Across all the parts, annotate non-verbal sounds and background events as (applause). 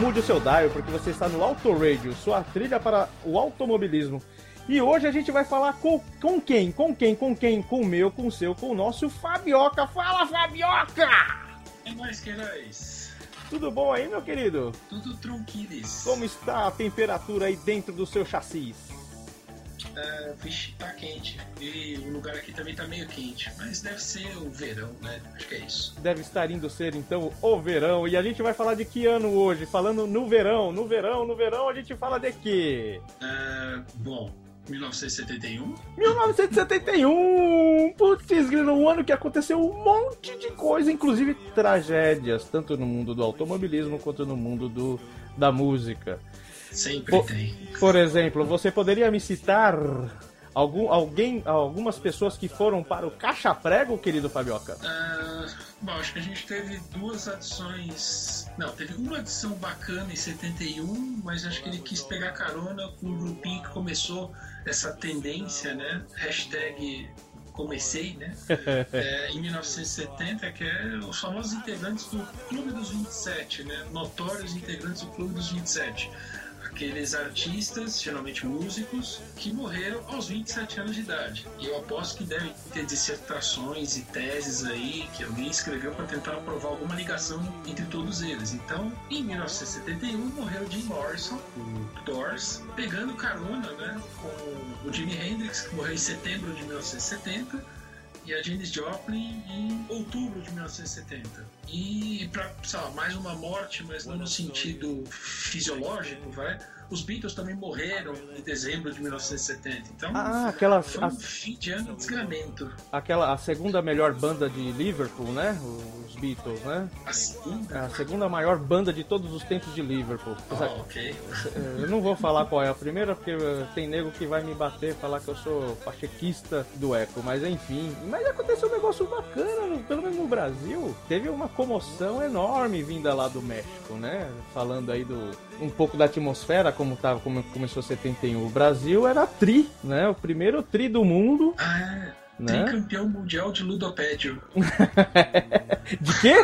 mude o seu dial, porque você está no Auto Radio, sua trilha para o automobilismo. E hoje a gente vai falar com, com quem? Com quem? Com quem? Com o meu, com o seu, com o nosso Fabioca. Fala, Fabioca! É nóis, queirais. Tudo bom aí, meu querido? Tudo tranquilis. Como está a temperatura aí dentro do seu chassi? É, vixe, tá quente. E o lugar aqui também tá meio quente. Mas deve ser o verão, né? Acho que é isso. Deve estar indo ser então o verão. E a gente vai falar de que ano hoje? Falando no verão, no verão, no verão, a gente fala de quê? É, bom, 1971. 1971! Putz, grilo, um ano que aconteceu um monte de coisa, inclusive tragédias, tanto no mundo do automobilismo quanto no mundo do, da música. Sempre Pô, tem. Por exemplo, você poderia me citar algum, alguém, algumas pessoas que foram para o Caixa Prego, querido Fabioca? Ah, bom, acho que a gente teve duas adições. Não, teve uma adição bacana em 71, mas acho que ele quis pegar carona com um grupinho que começou essa tendência, né? Hashtag comecei, né? (laughs) É, em 1970, que é os famosos integrantes do Clube dos 27, né? Notórios integrantes do Clube dos 27 aqueles artistas, geralmente músicos, que morreram aos 27 anos de idade. E eu aposto que devem ter dissertações e teses aí que alguém escreveu para tentar provar alguma ligação entre todos eles. Então, em 1971 morreu Jim Morrison, o Doors, pegando carona, né, com o Jimi Hendrix, que morreu em setembro de 1970 e a Janis Joplin em outubro de 1970. E para, sei lá, mais uma morte, mas não no sentido fisiológico, vai. Os Beatles também morreram em dezembro de 1970. Então, Ah, aquela, foi a, um fim de ano de desgramento. aquela a segunda melhor banda de Liverpool, né? Os Beatles, né? A segunda? É A segunda maior banda de todos os tempos de Liverpool. Ah, ok. Eu não vou falar qual é a primeira, porque eh, tem nego que vai me bater, falar que eu sou pachequista do Eco, mas enfim. Mas aconteceu um negócio bacana, pelo menos no Brasil. Teve uma comoção enorme vinda lá do México, né? Falando aí do um pouco da atmosfera, como tava, como começou 71. O Brasil era tri, né? O primeiro tri do mundo, Ah, é. né? Tricampeão mundial de ludopédio. (laughs) De quê?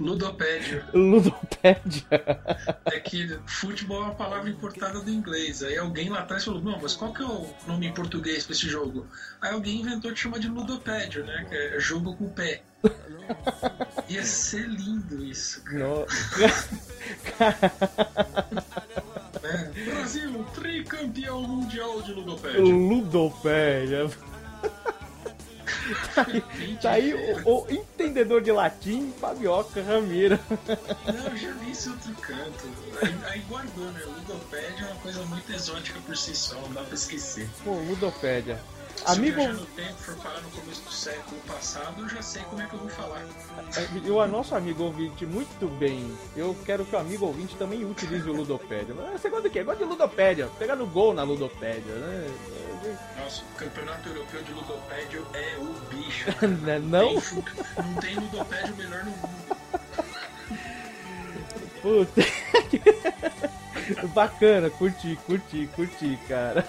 Ludopédio. Ludopédia. (laughs) É que futebol é uma palavra importada do inglês. Aí alguém lá atrás falou, não, mas qual que é o nome em português pra esse jogo? Aí alguém inventou de chamar de ludopédio, né? Que é jogo com o pé. Ia ser lindo isso, cara. No- né? Brasil, tricampeão mundial de ludopédio. Ludopédia. Tá aí o, o entendedor de latim, Fabioca Ramiro. Não, eu já vi isso em outro canto. Aí, aí guardou, né? Ludopédio é uma coisa muito exótica por si só, não dá pra esquecer. Pô, ludopédia. Se Amigo, eu viajar no tempo for parar no começo do século passado, eu já sei como é que eu vou falar. e o nosso amigo ouvinte, muito bem. Eu quero que o amigo ouvinte também utilize o ludopédia. Você gosta de quê? Gosta de ludopédia. Pegar no gol na ludopédia, né? Nossa, o campeonato europeu de ludopédio é o bicho. (laughs) Não? Tem fu- não tem ludopédio melhor no mundo. Puta. (laughs) Bacana, curti, curti, curti, cara.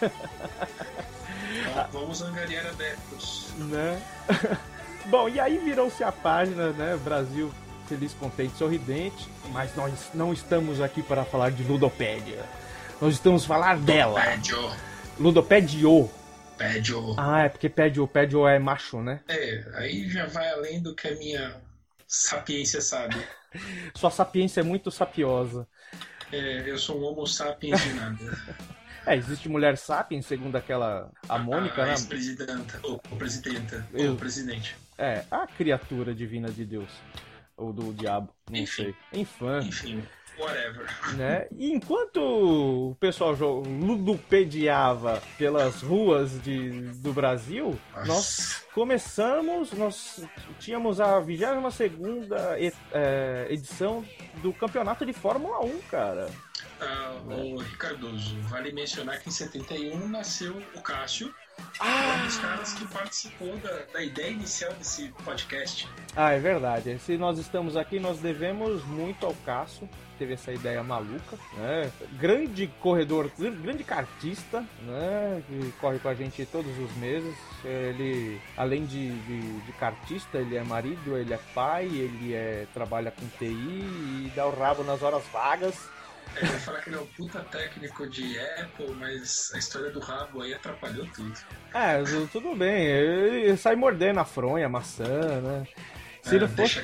Ó, Vamos angariar adeptos. né? (laughs) Bom, e aí virou-se a página, né? Brasil feliz, contente, sorridente, mas nós não estamos aqui para falar de ludopédia. Nós estamos falar dela. Ludopédio. Pédio. Ah, é porque pédio, pédio é macho, né? É, aí já vai além do que a minha sapiência sabe. (laughs) Sua sapiência é muito sapiosa. É, eu sou um homo sapiens de nada. (laughs) É, existe mulher sapiens, segundo aquela a Mônica, a né? ex-presidenta, ou presidenta, Eu. ou presidente. É, a criatura divina de Deus. Ou do diabo, não Enfim. sei. Enfim. Enfim, whatever. né? E enquanto o pessoal ludopediava pelas ruas de, do Brasil, Nossa. nós começamos, nós tínhamos a 22 segunda edição do campeonato de Fórmula 1, cara. Ah, o Ricardoso, vale mencionar que em 71 nasceu o Cássio, Ah! um dos caras que participou da, da ideia inicial desse podcast. Ah, é verdade. Se nós estamos aqui, nós devemos muito ao Cássio, que teve essa ideia maluca, né? Grande corredor, grande cartista, né? Que corre com a gente todos os meses. Ele, além de, de, de cartista, ele é marido, ele é pai, ele é, trabalha com TI e dá o rabo nas horas vagas. Ele vai falar que ele é um puta técnico de Apple, mas a história do rabo aí atrapalhou tudo. É, tu- tudo bem. Ele sai mordendo a fronha, a maçã, né? Se Ah, não fosse.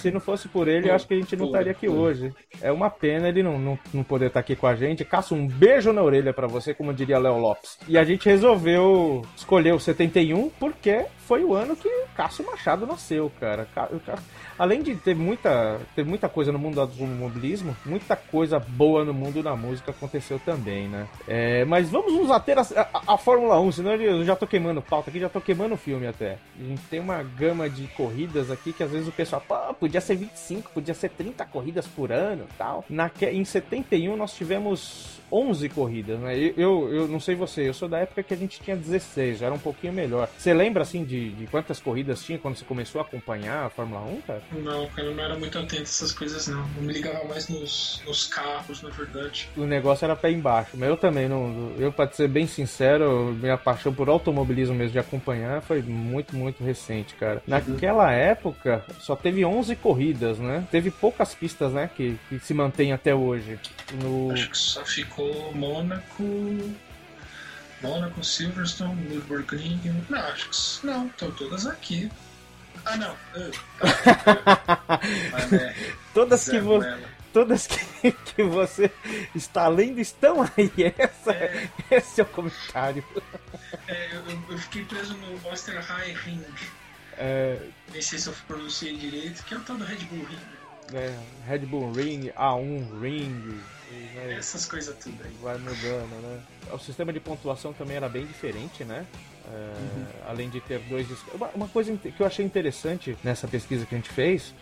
Se não fosse por ele, eu acho que a gente não Pô, estaria aqui pô. hoje. É uma pena ele não, não, não poder estar aqui com a gente. Caça um beijo na orelha pra você, como diria Léo Lopes. E a gente resolveu escolher o 71 porque foi o ano que Cássio Machado nasceu, cara. Ca- ca- Além de ter muita, ter muita coisa no mundo do automobilismo, muita coisa boa no mundo da música aconteceu também, né? É, mas vamos nos ater a, a- a Fórmula 1, senão eu já tô queimando pauta aqui, já tô queimando o filme até. A gente tem uma gama de corridas aqui que às vezes o pessoal, pô, podia ser 25, podia ser 30 corridas por ano tal. Naque, em 71 nós tivemos 11 corridas, né? Eu, eu, eu não sei você, eu sou da época que a gente tinha 16, já era um pouquinho melhor. Você lembra, assim, de, de quantas corridas tinha quando você começou a acompanhar a Fórmula 1, cara? Não, cara, eu não era muito atento a essas coisas, não. Eu me ligava mais nos, nos carros, na verdade. o negócio era pé embaixo. Mas eu também não. Eu, pra ser bem sincero, minha paixão por automobilismo mesmo de acompanhar foi muito, muito recente, cara. Naquela época, só teve 11 corridas, né? Teve poucas pistas, né? Que, que se mantém até hoje. No... Acho que só ficou Mônaco. Mônaco, Silverstone, Nürburgring. Não, acho que. Não, estão todas aqui. Ah, não. Ah, (laughs) tá. Mas, é, Todas que, Zé vo... Ruela. Todas que, (laughs) que você está lendo estão aí. (laughs) Essa, É. Esse é o comentário. É, eu, eu- fiquei preso no Ring. É, Nem sei se eu pronunciei direito, que é o tal do Red Bull Ring. é, Red Bull Ring, A1 Ring. né, Essas coisas tudo aí. vai mudando, né? O sistema de pontuação também era bem diferente, né? É, Além de ter dois. Uma, uma coisa que eu achei interessante nessa pesquisa que a gente fez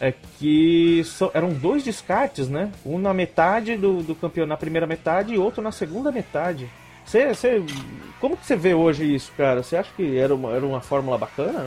é que eram dois descartes, né? Um na metade do, do campeonato, na primeira metade, e outro na segunda metade. Você, como que você vê hoje isso, cara? Você acha que era uma, era uma fórmula bacana?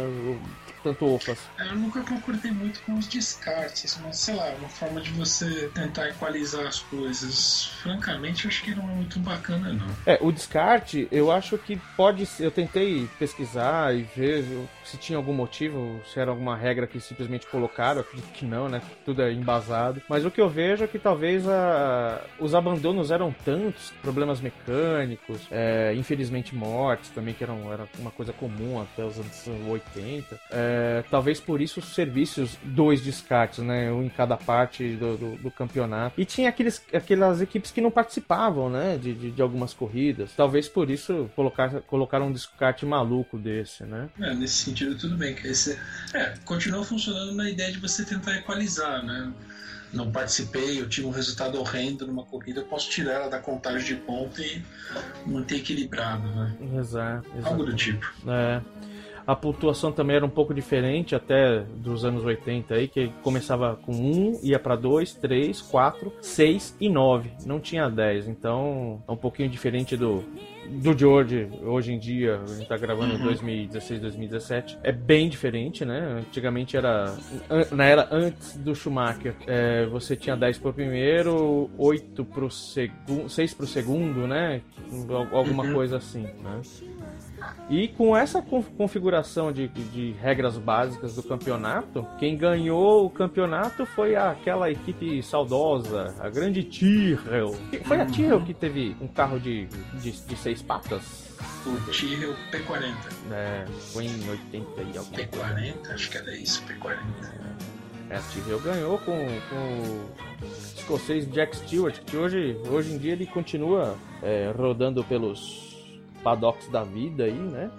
Tanto OPAS? Eu nunca concordei muito com os descartes, mas sei lá, uma forma de você tentar equalizar as coisas. Francamente, eu acho que não é muito bacana, não. É, o descarte, eu acho que pode ser. Eu tentei pesquisar e ver se tinha algum motivo, se era alguma regra que simplesmente colocaram. Eu acredito que não, né? Tudo é embasado. Mas o que eu vejo é que talvez a- os abandonos eram tantos, problemas mecânicos, é, infelizmente mortes também, que eram, era uma coisa comum até os anos 80. É, talvez por isso os serviços, dois descartes, né? Um em cada parte do, do- do campeonato. E tinha aqueles, aquelas equipes que não participavam, né? De, de, de algumas corridas. Talvez por isso colocar, colocaram um descarte maluco desse, né? É, nesse sentido, tudo bem. Que esse, é, continua funcionando na ideia de você tentar equalizar, né? Não participei, eu tive um resultado horrendo numa corrida, eu posso tirar ela da contagem de ponto e manter equilibrado, né? Exato. Algo do tipo. É. A pontuação também era um pouco diferente até dos anos 80 aí, que começava com 1, ia pra 2, 3, 4, 6 e 9. Não tinha 10. Então é um pouquinho diferente do do de hoje, hoje em dia, a gente tá gravando em 2016, 2017, é bem diferente, né? Antigamente era, na era antes do Schumacher, é, você tinha 10 pro primeiro, 8 pro segundo, 6 pro segundo, né? Al- Alguma Uhum. coisa assim, né? E com essa con- configuração de, de regras básicas do campeonato, quem ganhou o campeonato foi aquela equipe saudosa, a grande Tyrrell. Foi a Tyrrell que teve um carro de, de, de seis patas? O Tyrrell P40. É, foi em 80 e alguma coisa. P40, acho que era isso, P40. É, a Tyrrell ganhou com, com o escocês Jack Stewart, que hoje, hoje em dia ele continua é, rodando pelos paddocks da vida aí, né?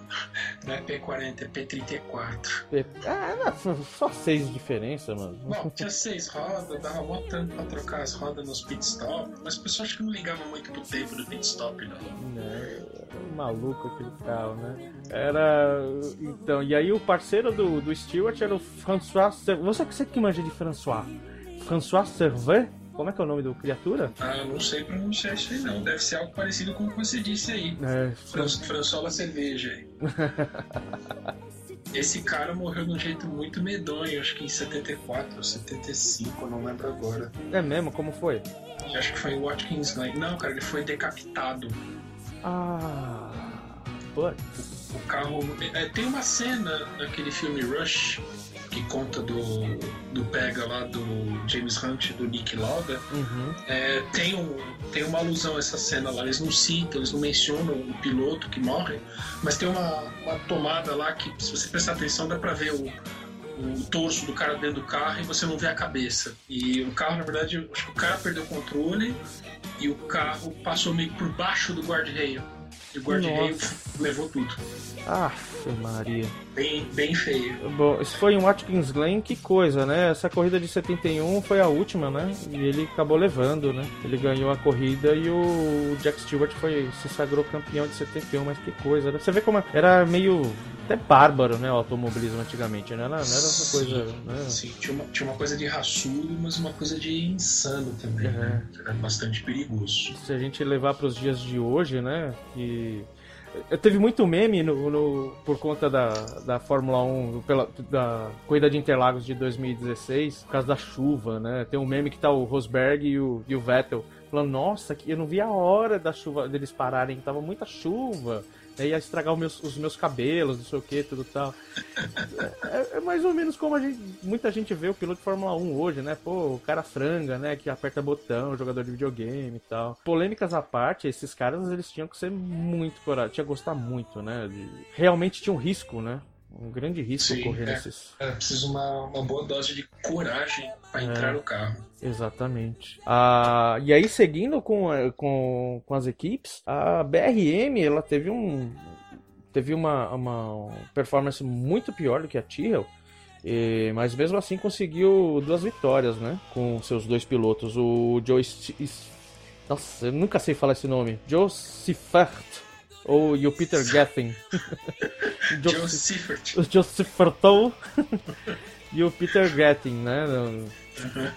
Não é P40, é P34. Pe- Ah, não, só seis de diferença, mano. Bom, tinha seis rodas, dava mó tanto pra trocar as rodas nos pit stop, mas o pessoal acho que não ligava muito pro tempo do pit stop, não. Né, maluco aquele carro, né? Era. Então, e aí o parceiro do, do Stewart era o François. Você, você que manja de François? François Servet? Como é que é o nome do criatura? Ah, não sei pronunciar isso aí não. Deve ser algo parecido com o que você disse aí. É, Fran Françola Cerveja aí. (laughs) Esse cara morreu de um jeito muito medonho, acho que em 74 ou 75, eu não lembro agora. é mesmo? Como foi? Acho que foi em Watkins Glen. Não, cara, ele foi decapitado. Ah. Putz. O carro. é, tem uma cena naquele filme Rush que conta do, do pega lá do James Hunt do Nick Lauda. Uhum. É, tem, um, tem uma alusão a essa cena lá. Eles não citam, eles não mencionam o piloto que morre, mas tem uma, uma tomada lá que, se você prestar atenção, dá pra ver o, o torso do cara dentro do carro e você não vê a cabeça. E o carro, na verdade, acho que o cara perdeu o controle e o carro passou meio por baixo do guarda-reio. E o guarda-reio levou tudo. Aff, Maria. Bem, bem feio. Bom, isso foi em Watkins Glen, que coisa, né? Essa corrida de 71 foi a última, né? E ele acabou levando, né? Ele ganhou a corrida e o Jack Stewart foi, se sagrou campeão de 71, mas que coisa. né? Você vê como era meio até bárbaro, né? O automobilismo antigamente, né? Não era, não era essa coisa, né? Sim, tinha uma, tinha uma coisa de raçudo, mas uma coisa de insano também, É. né? Era bastante perigoso. se a gente levar para os dias de hoje, né? Eu teve muito meme no, no- por conta da, da Fórmula 1, pela, da corrida de Interlagos de 2016, por causa da chuva, né? Tem um meme que tá o Rosberg e o, e o Vettel falando: Nossa, que eu não vi a hora da chuva deles pararem, tava muita chuva. Ia estragar os meus, os meus cabelos, não sei o que, tudo tal. É, é mais ou menos como a gente, muita gente vê o piloto de Fórmula 1 hoje, né? Pô, o cara franga, né? Que aperta botão, jogador de videogame e tal. Polêmicas à parte, esses caras eles tinham que ser muito corajosos, tinha que gostar muito, né? de- Realmente tinha um risco, né? Um grande risco Sim, correr é. nesses. Era preciso uma, uma boa dose de coragem para É. entrar no carro. Exatamente. Ah, e aí, seguindo com, a- com, com as equipes, a BRM ela teve um teve uma, uma performance muito pior do que a Tyrrell, e- mas mesmo assim conseguiu duas vitórias, né? Com seus dois pilotos, o Joe St- Nossa, eu nunca sei falar esse nome. Joe Siffert ou e o Peter (laughs) Siffert. o (laughs) Joseph Fertou e o Peter Getting, né?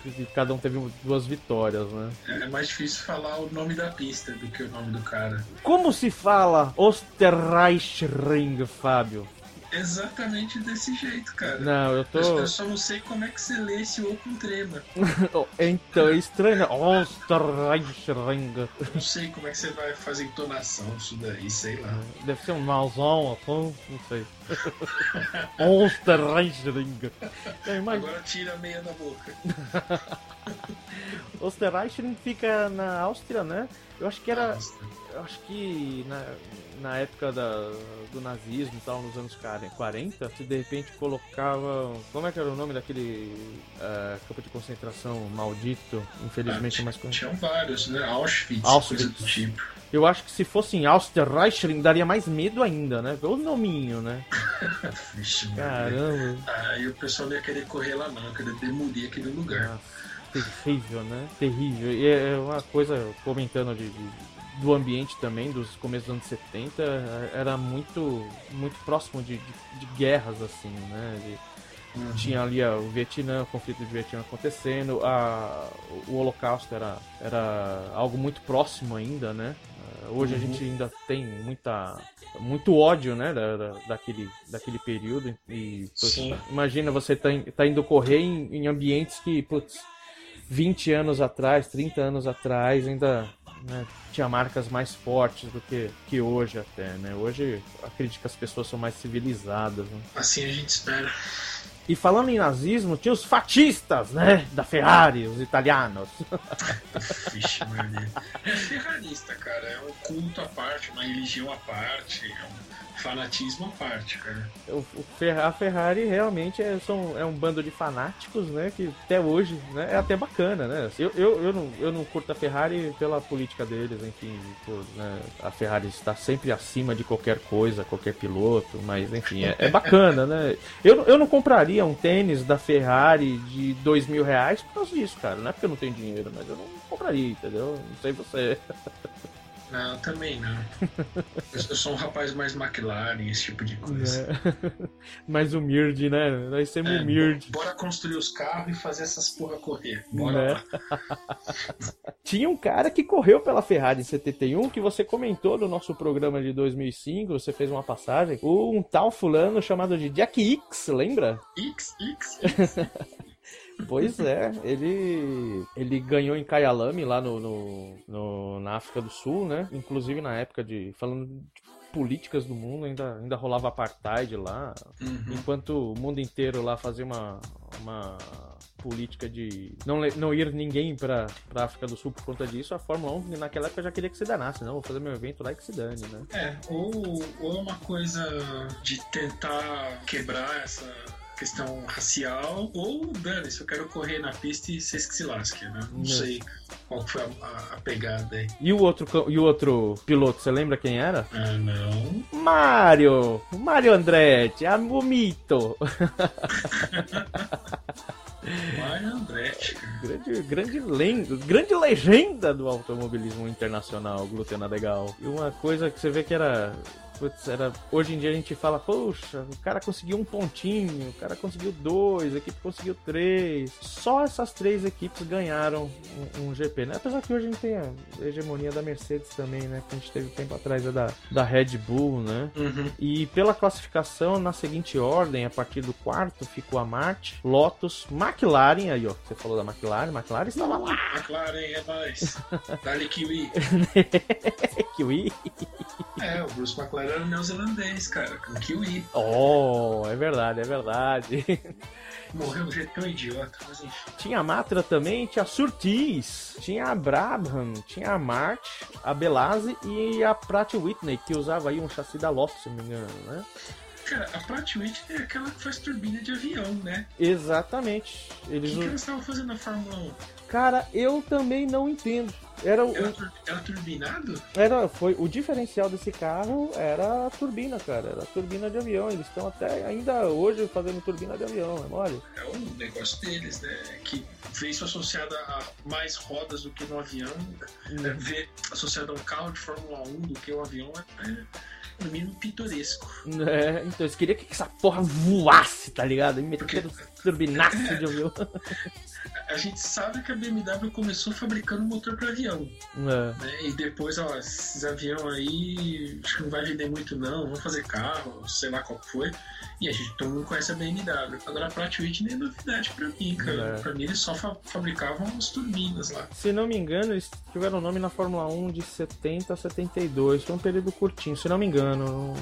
E Cada um teve duas vitórias, né? É mais difícil falar o nome da pista do que o nome do cara. Como se fala Osterreichring, Fábio? Exatamente desse jeito, cara. Não, eu tô. eu só não sei como é que você lê esse O com trema. (laughs) Oh, Então, é estranho, né? Osterreichring. Não sei como é que você vai fazer entonação disso daí, sei lá. Deve ser um nauzão, assim, não sei. (laughs) Imagino. Agora tira a meia da boca. (laughs) Osterreichring fica na Áustria, né? Eu acho que era. Nossa. Eu acho que na, na época da, do nazismo e tal, nos anos 40, se de repente colocava. Como é que era o nome daquele eh, campo de concentração maldito? Infelizmente é mais conhecido. Tinham vários, né? Auschwitz, Auschwitz. coisa do tipo. Eu acho que se fosse em Austerreichring daria mais medo ainda, né? O nominho, né? Vixe. Caramba. Aí o pessoal não ia querer correr lá não, ia querer demolir aquele lugar. Nossa, terrível, né? Terrível. E é uma coisa, comentando de, de- do ambiente também, dos começos dos anos 70, era muito, muito próximo de, de, de guerras, assim, né? De- Uhum. Tinha ali o Vietnã, o conflito de Vietnã acontecendo, a, o Holocausto era, era algo muito próximo ainda, né? Hoje a Uhum. gente ainda tem muita, muito ódio, né, da, da- daquele, daquele período. E, putz, imagina você tá, tá indo correr em, em ambientes que, putz, 20 anos atrás, 30 anos atrás, ainda né, tinha marcas mais fortes do que, que hoje até, né? Hoje acredito que as pessoas são mais civilizadas, né? Assim a gente espera. E falando em nazismo, tinha os fatistas, né? Da Ferrari, os italianos. (laughs) Vixe. (laughs) É ferrarista, cara. É um culto à parte, uma religião à parte, é um fanatismo à parte, cara. O, o Fer- a Ferrari realmente é, são, é um bando de fanáticos, né? Que até hoje né, é até bacana, né? Eu, eu, eu, não, eu não curto a Ferrari pela política deles, enfim. pô, né, a Ferrari está sempre acima de qualquer coisa, qualquer piloto, mas enfim, é, é bacana, né? Eu, eu não compraria um tênis da Ferrari de dois mil reais por causa disso, cara. Não é porque eu não tenho dinheiro, mas eu não compraria, entendeu? Não sei você. (laughs) Não, também não. (laughs) eu, sou um rapaz mais McLaren, esse tipo de coisa. É. (laughs) Mais humilde, né? Nós somos É, humilde. Bora construir os carros e fazer essas porra correr. Bora lá. (laughs) Tinha um cara que correu pela Ferrari em 71 que você comentou no nosso programa de 2005, você fez uma passagem, um tal fulano chamado de Jack X, lembra? X, X, X. Pois é, ele ele ganhou em Kyalami lá no, no, no- na África do Sul, né? Inclusive na época de falando de políticas do mundo, ainda ainda rolava apartheid lá, Uhum. enquanto o mundo inteiro lá fazia uma uma política de não, não ir ninguém pra, pra África do Sul por conta disso, a Fórmula 1 naquela época já queria que se danasse, não, vou fazer meu evento lá e que se dane, né? É, ou, ou é uma coisa de tentar quebrar essa questão racial, ou dane-se, eu quero correr na pista e vocês que se lasquem, né? Não sei qual foi a, a- a pegada aí. E o outro e o outro piloto, você lembra quem era? Ah, não. Mario! Mario Andretti, o mito! (laughs) Mario Andretti. Grande, grande, lenda, grande legenda do automobilismo internacional, Glutena Legal. E uma coisa que você vê que era. Putz, era hoje em dia a gente fala, poxa, o cara conseguiu um pontinho, o cara conseguiu dois, a equipe conseguiu três. Só essas três equipes ganharam um, um GP, né? Apesar que hoje a gente tem a hegemonia da Mercedes também, né? Que a gente teve tempo atrás é da, da Red Bull, né? Uhum. E pela classificação, na seguinte ordem, a partir do quarto ficou a Marte, Lotus, McLaren, aí ó, você falou da McLaren, McLaren estava lá, McLaren é nóis. (laughs) Dali Kiwi. (laughs) Kiwi. É, o Bruce McLaren era neozelandês, cara, com Kiwi. Oh, é verdade, é verdade. (laughs) Morreu de um jeito tão idiota, mas enfim. Tinha a Matra também, tinha a Surtees, tinha a Brabham, tinha a Marte, a Belase e a Pratt Whitney, que usava aí um chassi da Lotus, se não me engano, né? Cara, a Pratt Whitney é aquela que faz turbina de avião, né? Exatamente. O Eles que, que u- elas estavam fazendo na Fórmula 1? Cara, eu também não entendo. Era o, Era, tur- era turbinado? Era, foi, o diferencial desse carro era a turbina, cara. Era a turbina de avião. Eles estão até ainda hoje fazendo turbina de avião, é mole? É um negócio deles, né? Que vê isso associado a mais rodas do que no avião. É, ver associado a um carro de Fórmula 1 do que o avião é, é no mínimo pitoresco. É, então eles queriam que essa porra voasse, tá ligado? E meter Porque- turbinaço de avião. (laughs) A gente sabe que a BMW começou fabricando motor para avião, É. né? E depois, ó, esses aviões aí acho que não vai vender muito não, vamos fazer carro, sei lá qual foi. E a gente todo mundo conhece a BMW. Agora a Pratt Whitney é novidade pra mim, cara. É. Pra mim eles só fa- fabricavam as turbinas lá. Se não me engano, eles tiveram nome na Fórmula 1 de 70 a 72. Foi um período curtinho, se não me engano. Não,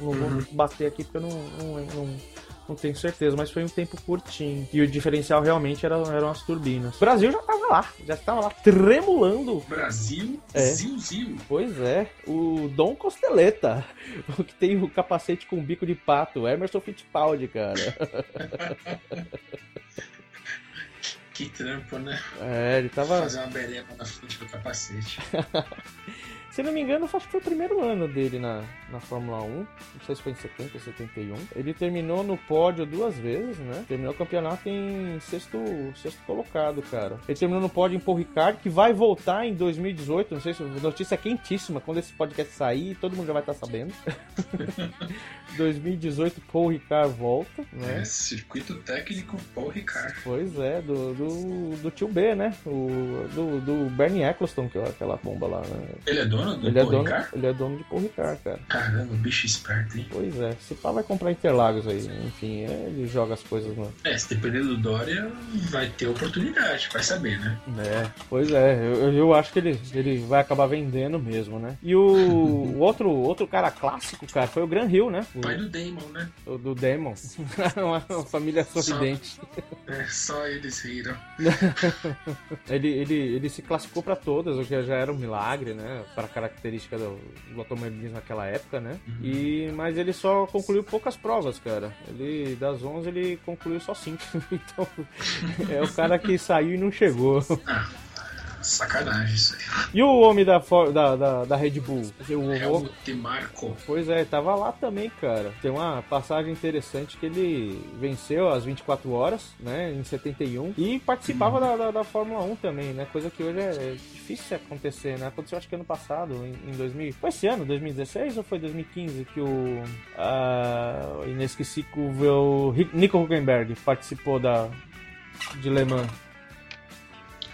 não vou Uhum. bater aqui porque eu não, não, não, não tenho certeza, mas foi um tempo curtinho. E o diferencial realmente era, eram as turbinas. O Brasil já tava lá, já estava lá tremulando. Brasil, É. Zil Zil. Pois é, o Dom Costeleta, (laughs) o que tem o capacete com bico de pato, Emerson Fittipaldi, cara. Que trampo, né? É, ele tava. Fazer uma bereba na frente do capacete. (laughs) Se não me engano, acho que foi o primeiro ano dele na, na Fórmula 1. Não sei se foi em 70 ou 71. Ele terminou no pódio duas vezes, né? Terminou o campeonato em sexto, sexto colocado, cara. Ele terminou no pódio em Paul Ricard, que vai voltar em 2018. Não sei se a notícia é quentíssima. Quando esse podcast sair, todo mundo já vai estar sabendo. (laughs) 2018, Paul Ricard volta, né? É, circuito técnico Paul Ricard. Pois é, do, do, do tio B, né? O, do, do Bernie Eccleston, que é aquela bomba lá, né? Ele é dono do Ele é, dono, Ricard? ele é dono de Paul Ricard, cara. Caramba, bicho esperto, hein? Pois é, se pá vai comprar Interlagos aí. Enfim, é, ele joga as coisas no. É, se depender do Dória, vai ter oportunidade, vai saber, né? É, pois é, eu, eu acho que ele, ele vai acabar vendendo mesmo, né? E o, o outro, outro cara clássico, cara, foi o Gran Hill, né? O, Pai do Damon, né? o do Demon. (laughs) uma, uma família sorridente. É, só eles riram. (laughs) Ele, ele, ele se classificou pra todas, o que já era um milagre, né? Para a característica do, do automobilismo naquela época, né? E, mas ele só concluiu poucas provas, cara. Ele, das 11, ele concluiu só 5. (laughs) então, é o cara que saiu e não chegou. Sacanagem isso aí. E o homem da, da, da, da Red Bull? O, É o- o Demarco. Pois é, tava lá também, cara. Tem uma passagem interessante que ele venceu as 24 horas, né, em 71, e participava da, da, da Fórmula 1 também, né, coisa que hoje é difícil acontecer, né, aconteceu acho que ano passado, em, em 2000, foi esse ano, 2016 ou foi 2015 que o o inesquecível Nico Huckenberg participou da de Le Mans?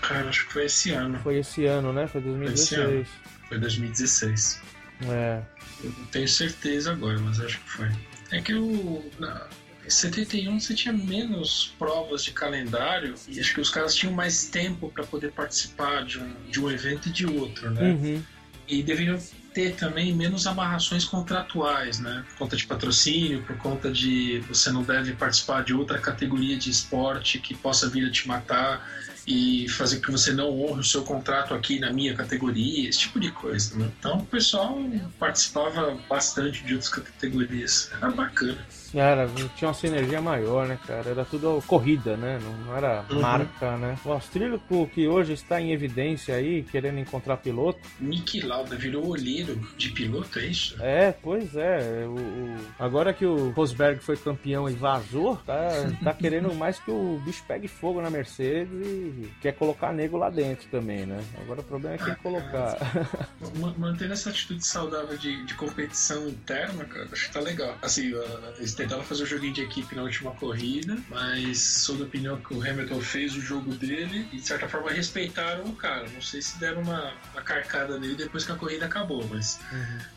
Cara, acho que foi esse ano. Foi esse ano, né, foi 2016. Foi 2016. É. Eu não tenho certeza agora, mas acho que foi. É que o. Na, em 71 você tinha menos provas de calendário e acho que os caras tinham mais tempo para poder participar de um, de um evento e de outro, né? Uhum. E deveriam ter também menos amarrações contratuais, né? Por conta de patrocínio, por conta de você não deve participar de outra categoria de esporte que possa vir a te matar e fazer que você não honre o seu contrato aqui na minha categoria, esse tipo de coisa. Né? Então o pessoal participava bastante de outras categorias. Era bacana. Era, tinha uma sinergia maior, né, cara? Era tudo corrida, né? Não, não era Uhum. marca, né? O austríaco que hoje está em evidência aí, querendo encontrar piloto. Nick Lauda virou olheiro de piloto, é isso? É, pois é. O, o- Agora que o Rosberg foi campeão e vazou, tá, tá querendo mais que o bicho pegue fogo na Mercedes e quer colocar nego lá dentro também, né? Agora o problema é quem colocar. (laughs) Ma- Mantendo essa atitude saudável de, de competição interna, cara, acho que tá legal. Assim, uh, eles tentaram fazer o joguinho de equipe na última corrida, mas sou da opinião que o Hamilton fez o jogo dele e de certa forma respeitaram o cara. Não sei se deram uma, uma carcada nele depois que a corrida acabou, mas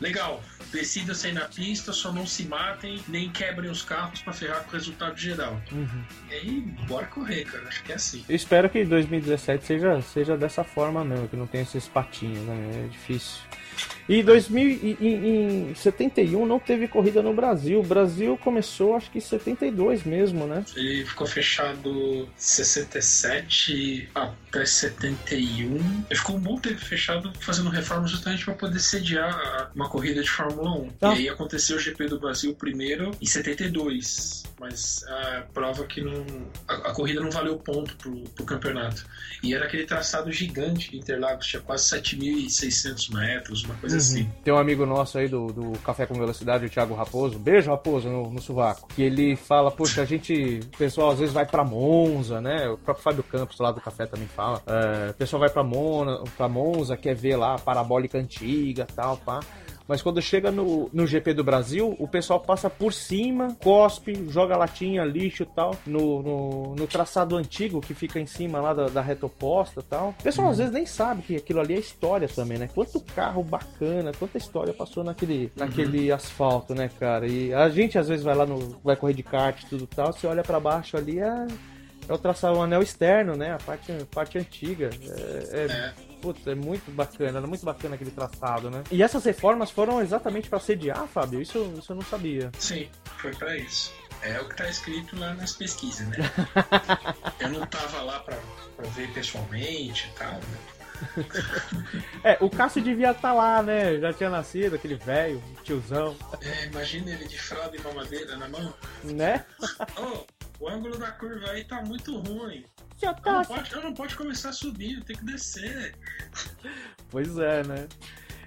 legal. Decidam-se aí na pista, só não se matem, nem quebrem os carros pra ferrar com o resultado geral. Uhum. E aí, bora correr, cara. Acho que é assim. Eu espero que 2017 seja, seja dessa forma mesmo, que não tenha esses patinhos, né? É difícil. E 2000, e- e- em 71 não teve corrida no Brasil. O Brasil começou acho que em 72 mesmo, né? Ele ficou fechado 67 até 71. Ele ficou um bom tempo fechado fazendo reforma justamente para poder sediar uma corrida de Fórmula 1. Ah. E aí aconteceu o GP do Brasil primeiro em 72. Mas a prova que não. A, a corrida não valeu ponto pro, pro campeonato. E era aquele traçado gigante de Interlagos, tinha quase 7.600 metros, uma coisa assim. Tem um amigo nosso aí do, do Café com Velocidade, o Thiago Raposo. Beijo, Raposo, no, no sovaco. Que ele fala, poxa, a gente. O pessoal às vezes vai pra Monza, né? O próprio Fábio Campos lá do Café também fala. É, o pessoal vai pra, Mona, pra Monza, quer ver lá a parabólica antiga tal, pá. Mas quando chega no, no GP do Brasil, o pessoal passa por cima, cospe, joga latinha, lixo e tal, no, no, no traçado antigo que fica em cima lá da, da reta oposta e tal. O pessoal às vezes nem sabe que aquilo ali é história também, né? Quanto carro bacana, quanta história passou naquele, naquele asfalto, né, cara? E a gente às vezes vai lá no. vai correr de kart e tudo tal, você olha pra baixo ali, é. É o traçado, o anel externo, né? A parte, parte antiga. É, é- É. Putz, é muito bacana, era muito bacana aquele traçado, né? E essas reformas foram exatamente pra sediar, Fábio? Isso, isso eu não sabia. Sim, foi pra isso. É o que tá escrito lá nas pesquisas, né? (laughs) Eu não tava lá pra, pra ver pessoalmente e tal, né? É, o Cássio devia estar lá, né? Já tinha nascido, aquele velho, tiozão, É, imagina ele de fralda e mamadeira na mão. né? Ô, o ângulo da curva aí tá muito ruim. Já Eu tá. não, pode, não pode começar a subir, tem que descer. Pois é, né?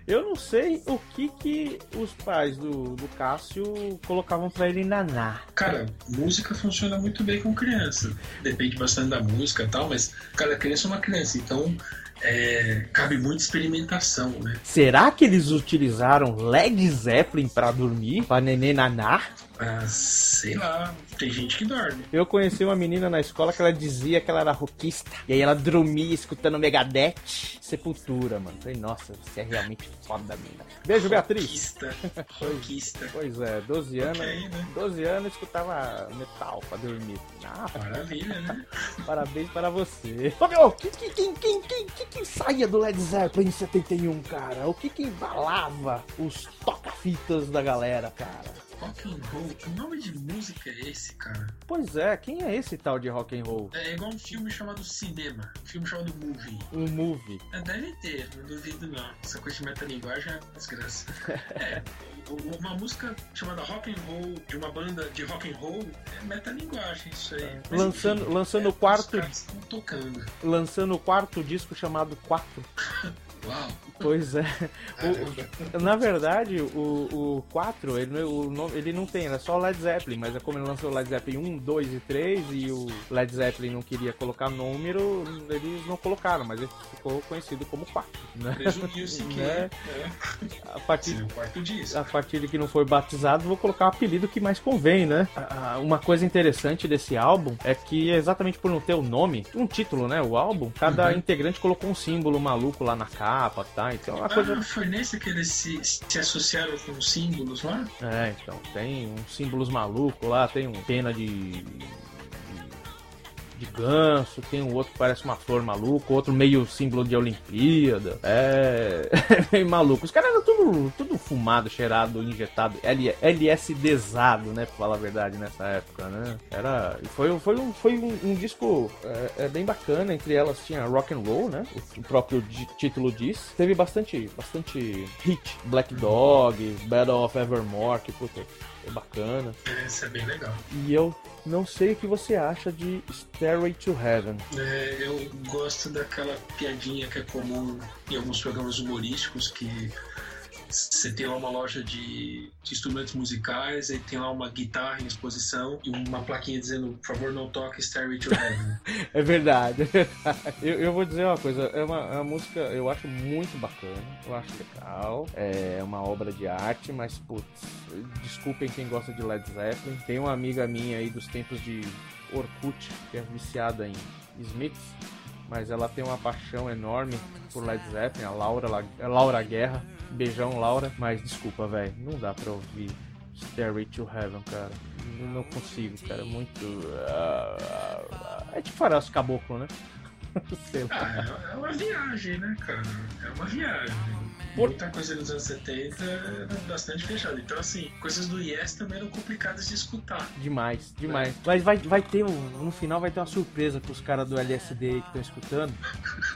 Eu não sei o que que os pais do, do Cássio colocavam pra ele nanar. Cara, música funciona muito bem com criança. Depende bastante da música e tal, mas cada criança é uma criança, então é, cabe muita experimentação, né? Será que eles utilizaram Led Zeppelin pra dormir? Pra neném nanar? Ah, sei lá, tem gente que dorme. Eu conheci uma menina na escola que ela dizia que ela era rockista. E aí ela dormia escutando Megadeth, Sepultura, mano. Falei, nossa, você é realmente foda, mina. Beijo, Beatriz. Rockista. (laughs) Rockista. Pois é, 12 anos. Ok, né? 12 anos escutava metal pra dormir. Ah, Maravilha, né? (laughs) parabéns para você. Fabio, quem, quem, quem, saía do Led Zeppelin em 71, cara? O que que embalava os toca-fitas da galera, cara? Rock and roll, que nome de música é esse, cara? Pois é, quem é esse tal de rock and roll? É igual um filme chamado Cinema, um filme chamado Movie. Um movie. É, deve ter, não duvido não. Essa coisa de metalinguagem é desgraça. (laughs) É, uma música chamada Rock and Roll, de uma banda de rock and roll, é metalinguagem isso aí. Mas, Lançando- enfim, lançando é, o quarto- Os caras estão tocando. Lançando o quarto disco chamado 4. (laughs) Uau! Pois é. Caramba. Na verdade, o, o 4, ele, não- o ele não tem, era só Led Zeppelin, mas é como ele lançou o Led Zeppelin 1, 2 e 3 e o Led Zeppelin não queria colocar número, eles não colocaram, mas ele ficou conhecido como 4. Né? Presumiu-se que Né? é, A partir sim, o quarto disco. a partir de que não foi batizado, vou colocar o apelido que mais convém, né? Uma coisa interessante desse álbum é que, exatamente por não ter o nome, um título, né? O álbum, cada Uhum. integrante colocou um símbolo maluco lá na capa, tá? Então é uma coisa. Ah, foi nesse que eles se, se associaram com os símbolos lá? É, então, tem uns símbolos malucos lá, tem um pena de. De ganso, tem um outro que parece uma flor maluco, outro meio símbolo de Olimpíada. (laughs) É. meio maluco. Os caras eram tudo, tudo fumado, cheirado, injetado, L- LSDzado, né? Pra falar a verdade, nessa época, né? Era. Foi, foi, um, foi um, um disco é, é, bem bacana, entre elas tinha rock and roll, né? O, próprio título diz. Teve bastante, bastante hit. Black Dog, Battle of Evermore, que puta, é bacana. Esse é bem legal. E eu não sei o que você acha de Stairway to Heaven. É, eu gosto daquela piadinha que é comum em alguns programas humorísticos que você tem lá uma loja de, de instrumentos musicais, aí tem lá uma guitarra em exposição e uma plaquinha dizendo, por favor, não toque Stairway to Heaven. (laughs) É verdade, é verdade. Eu, eu vou dizer uma coisa, é uma, é uma música eu acho muito bacana, eu acho legal, é uma obra de arte, mas putz, desculpem quem gosta de Led Zeppelin. Tem uma amiga minha aí dos tempos de Orkut, que é viciada em Smiths, mas ela tem uma paixão enorme por Led Zeppelin, a Laura, La- a Laura Guerra. Beijão, Laura. Mas desculpa, velho, não dá pra ouvir Stairway to Heaven, cara. Não, consigo, cara. Muito. ah, é tipo Faroeste Caboclo, né? (laughs) Sei lá. Ah, é uma viagem, né, cara? É uma viagem. Muita coisa dos anos 70 era bastante fechada. Então, assim, coisas do Yes também eram complicadas de escutar. Demais, demais. Mas vai, vai ter um. No final vai ter uma surpresa pros caras do LSD aí que estão escutando.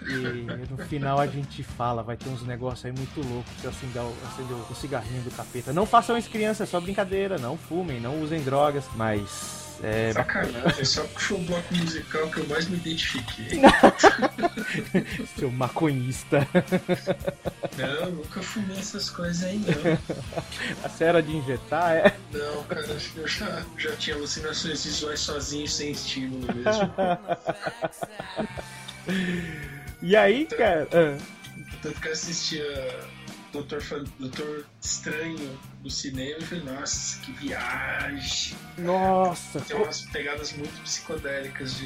E no final a gente fala, vai ter uns negócios aí muito loucos. Você acender, o- acender o cigarrinho do capeta. Não façam isso, criança, é só brincadeira. Não fumem, não usem drogas. Mas. É, Sacanagem, só que foi o bloco musical que eu mais me identifiquei. (laughs) seu maconhista. Não, nunca fumei essas coisas aí, não. A cera de injetar é. Não, cara, eu já, já tinha alucinações visuais sozinho, sem estímulo mesmo. (laughs) E aí, cara. ah, Tanto que eu assistia Doutor, Doutor Estranho no cinema e falei, nossa, que viagem. nossa, Tem umas pegadas muito psicodélicas de,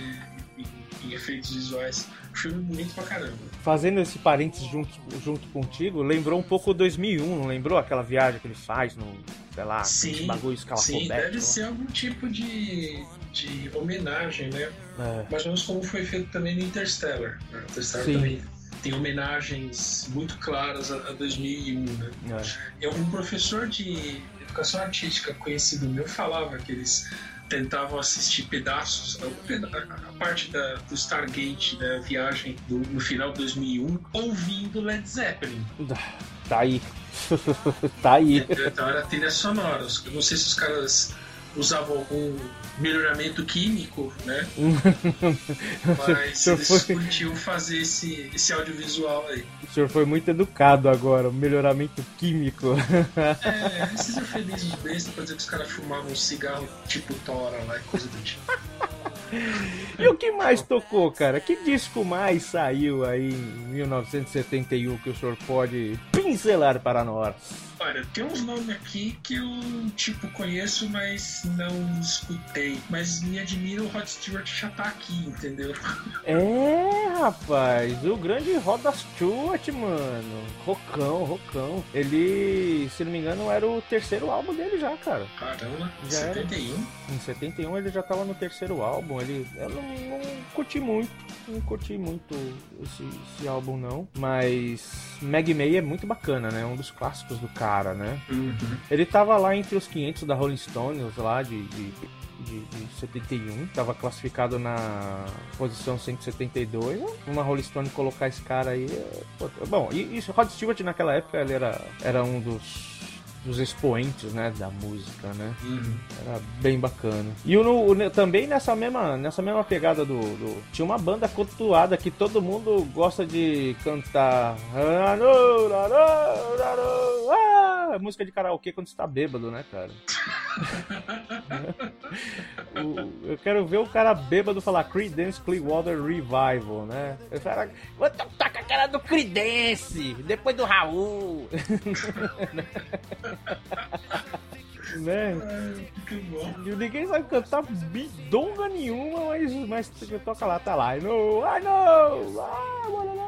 em, efeitos visuais. Filme bonito pra caramba. fazendo esse parênteses junto, junto contigo, lembrou um pouco 2001, não lembrou aquela viagem que ele faz no, sei lá, Sim, bagulho Sim, escalafobético? deve ser algum tipo de, de homenagem, né? É. Mais ou menos como foi feito também no Interstellar. Né? Interstellar Sim. também tem homenagens muito claras a, a 2001, né? É. Eu, um professor de educação artística conhecido meu falava que eles tentavam assistir pedaços, a, a parte da, do Stargate, da viagem do- no final de 2001, ouvindo Led Zeppelin. Tá aí. (laughs) tá aí. Então era trilha sonora. Eu não sei se os caras usavam algum melhoramento químico, né? (laughs) Mas eles foi- curtiam fazer esse, esse audiovisual aí. O senhor foi muito educado agora, melhoramento químico. É, (laughs) esses eufemismos bestas pra dizer que os caras fumavam um cigarro tipo Tora lá e coisa do tipo. (laughs) E o que mais tocou, cara? Que disco mais saiu aí em 1971 que o senhor pode pincelar para nós? Olha, tem uns nomes aqui que eu, tipo, conheço, mas não escutei. Mas me admira o Rod Stewart já tá aqui, entendeu? (laughs) É, rapaz, o grande Roda Stewart, mano. Rocão, Rocão. Ele, se não me engano, era o terceiro álbum dele já, cara. Caramba, Já era. 71? Em 71 ele já tava no terceiro álbum. Ele, eu não, não curti muito, não curti muito esse, esse álbum não. Mas Meg May é muito bacana, né? Um dos clássicos do cara, né? Uhum. Ele tava lá entre os 500 da Rolling Stones lá de, de, de, de 71. Tava classificado na posição 172. Uma Rolling Stone colocar esse cara aí. é- Bom, e, e Rod Stewart naquela época ele era, era um dos dos expoentes, né, da música, né? Uhum. Era bem bacana. E o, o- também nessa mesma, nessa mesma pegada do, do- Tinha uma banda cultuada que todo mundo gosta de cantar. Ah, música de karaokê quando você tá bêbado, né, cara? (laughs) O- eu quero ver o cara bêbado falar Creedence Clearwater Revival, né? Eu falo, vou tocar com a cara do Creedence, depois do Raul. (laughs) (laughs) né? Ninguém sabe cantar bidonga nenhuma, mas, mas toca lá, tá lá. I know, I know, ah, bora lá.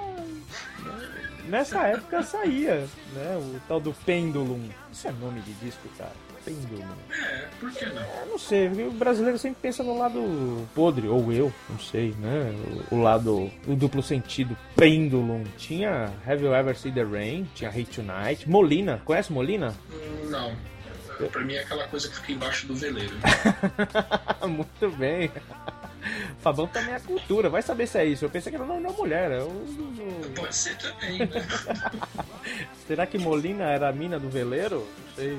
Nessa época saía, né? O tal do Pendulum. Isso é nome de disco, cara. Pendulum. É, por que não? Eu não sei, o brasileiro sempre pensa no lado podre, ou eu, não sei, né? O, o lado, o duplo sentido, Pendulum. Tinha Have You Ever Seen the Rain? Tinha Hate Tonight. Molina, conhece Molina? Não. Pra mim é aquela coisa que fica embaixo do veleiro. (laughs) Muito bem. Fabão também é cultura, vai saber se é isso. Eu pensei que era da mulher. é o- o- Pode ser também, né? (laughs) Será que Molina era a mina do veleiro? Não sei.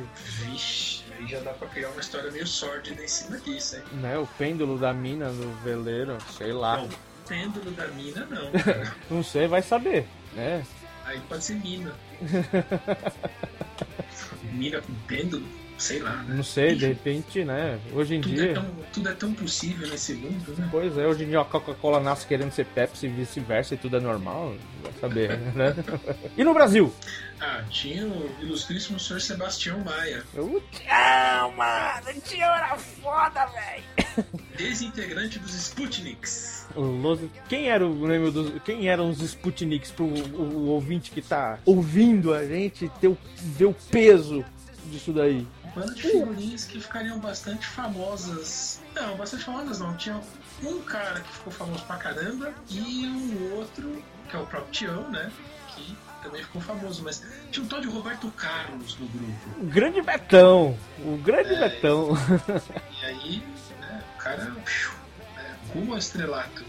Vixe, aí já dá pra criar uma história meio sórdida em cima disso, hein? Né? O pêndulo da mina do veleiro, sei lá. Não, pêndulo da mina não. (laughs) Não sei, vai saber, né? Aí pode ser mina. (laughs) Mina com pêndulo? Sei lá, né? Não sei, de repente, né? Hoje em Tudo dia. é, tão, tudo é tão possível nesse mundo, né? Pois é, hoje em dia a Coca-Cola nasce querendo ser Pepsi e vice-versa e tudo é normal, vai saber, (laughs) né? E no Brasil? Ah, tinha o ilustríssimo senhor Sebastião Maia, O Tião, mano! O Tião era foda, velho! ex-integrante dos Sputniks. Los- Quem era o nome dos. Quem eram os Sputniks pro o, o ouvinte que tá ouvindo a gente ter o, ver o peso disso daí? Banda de figurinhas que ficariam bastante famosas. Não, bastante famosas não. Tinha um cara que ficou famoso pra caramba e um outro, que é o próprio Tião, né? Que também ficou famoso, mas tinha um tal de Roberto Carlos no grupo. O grande Betão! O grande É. Betão! E aí, né, o cara, piu, né, rumo ao estrelato.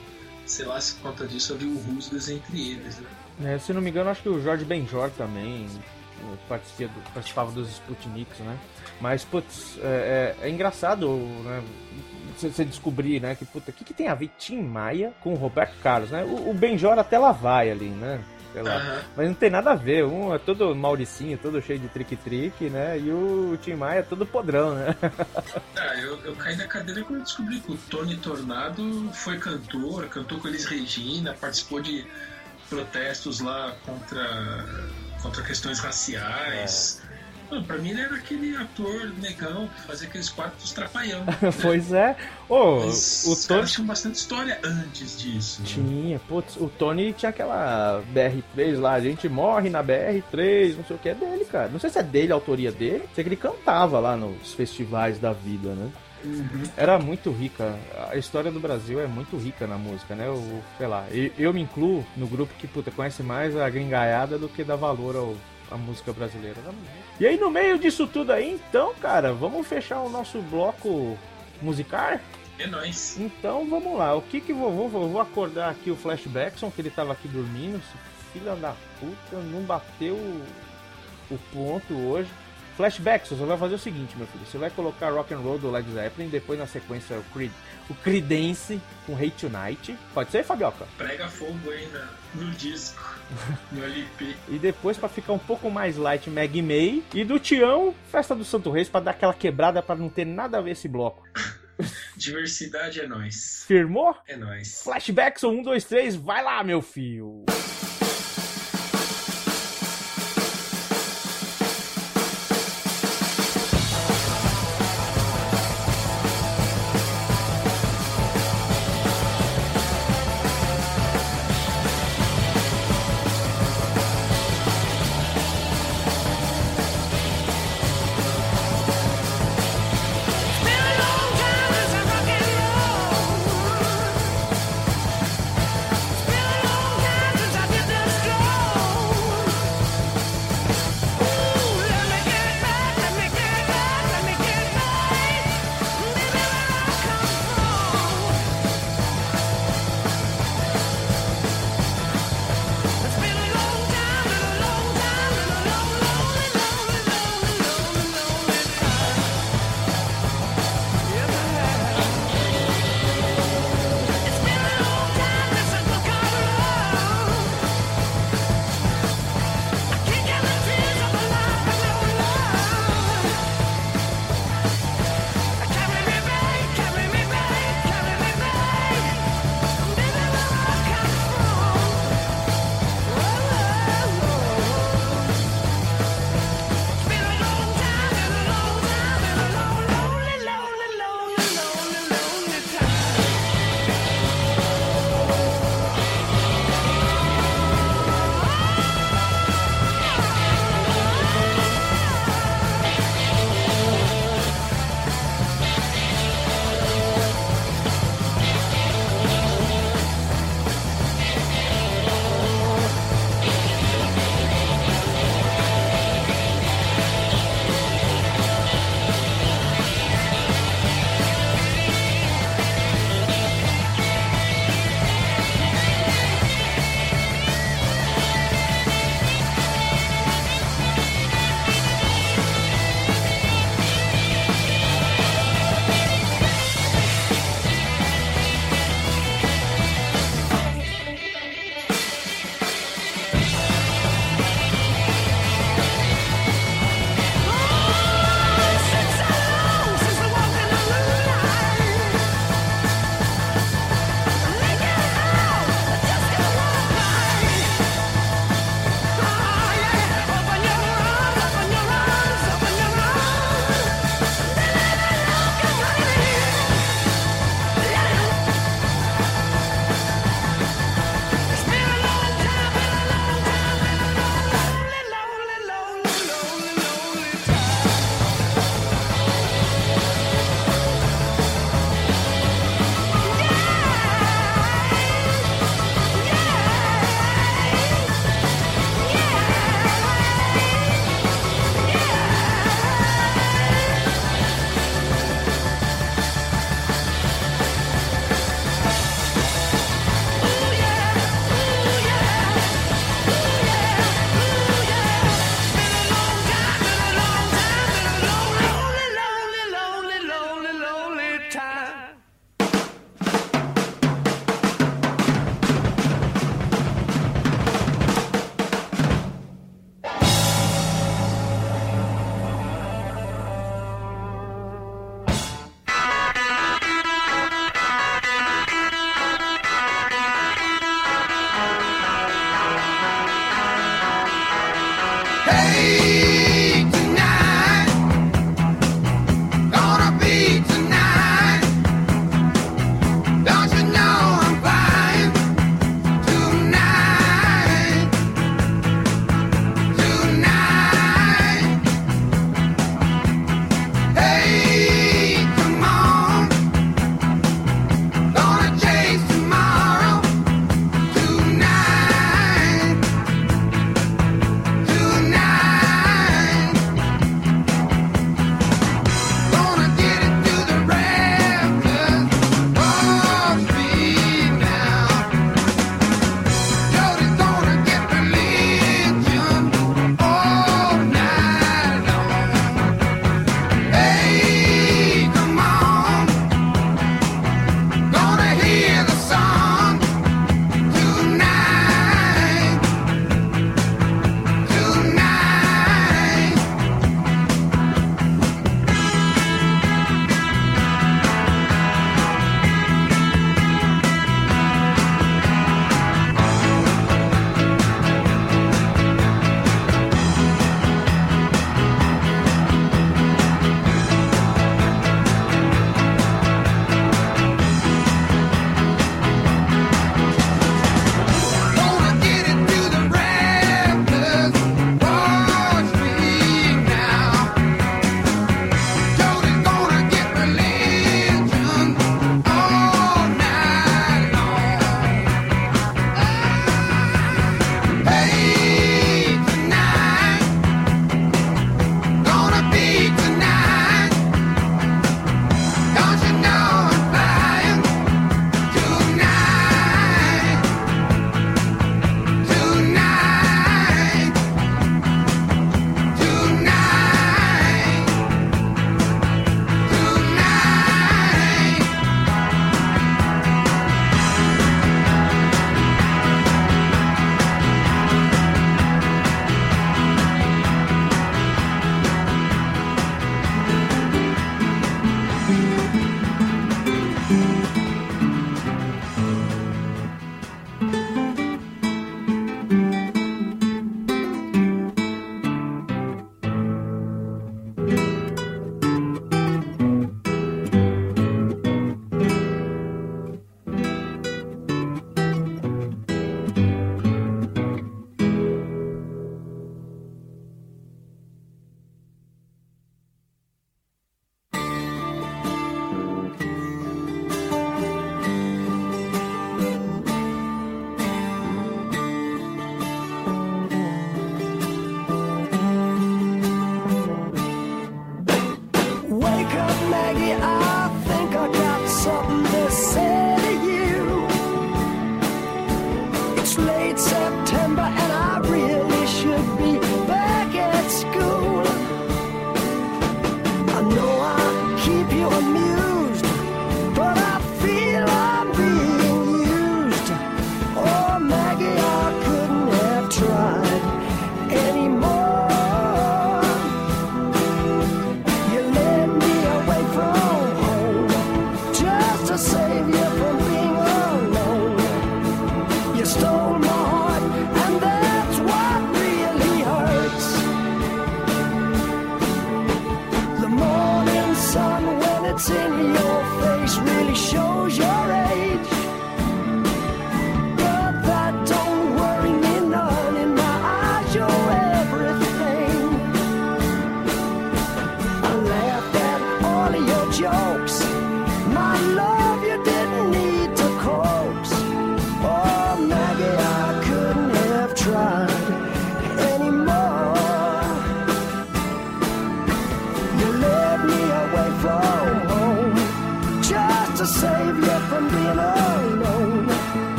Sei lá se por conta disso havia rusgas entre eles, né? É, se não me engano, acho que o Jorge Benjor também eh, participava dos Sputniks, né? Mas, putz, é, é- é engraçado, né? Você descobrir, né? Que, puta, o que, que tem a ver Tim Maia com o Roberto Carlos, né? O, o Benjor até lá vai ali, né? Aham. Mas não tem nada a ver. Um é todo mauricinho, todo cheio de trique-trique, né? E o Tim Maia é todo podrão, né? (laughs) Ah, eu, eu caí na cadeira quando eu descobri que o Tony Tornado foi cantor, cantou com eles Regina, participou de protestos lá contra, contra questões raciais. Mano, pra mim ele era aquele ator negão que fazia aqueles quadros dos trapalhão. né? (laughs) pois é. Mas o os Tony. caras tinham bastante história antes disso. né? Tinha, putz, o Tony tinha aquela BR3 lá, a gente morre na BR3, não sei o que, é dele, cara. Não sei se é dele, a autoria dele, sei que ele cantava lá nos festivais da vida, né? Era muito rica, a história do Brasil é muito rica na música, né? Eu, sei lá, eu, eu me incluo no grupo que, puta, conhece mais a gringaiada do que dá valor ao, à música brasileira. E aí, no meio disso tudo aí, então, cara, vamos fechar o nosso bloco musical? É nóis. Então vamos lá, o que que vou, vou, vou acordar aqui o Flashbackson, que ele tava aqui dormindo, filho da puta, não bateu o ponto hoje. Flashbackson, você vai fazer o seguinte, meu filho, você vai colocar Rock and Roll do Led Zeppelin, depois na sequência o, Creed, o Creedence com Hate Tonight, pode ser, Fabioca? Prega fogo aí na, no disco, (laughs) no LP. E depois pra ficar um pouco mais light, Mag May, e do Tião, Festa do Santo Reis, pra dar aquela quebrada pra não ter nada a ver esse bloco. (laughs) Diversidade é nóis. Firmou? É nóis. Flashbackson 1, 2, 3, vai lá, meu filho!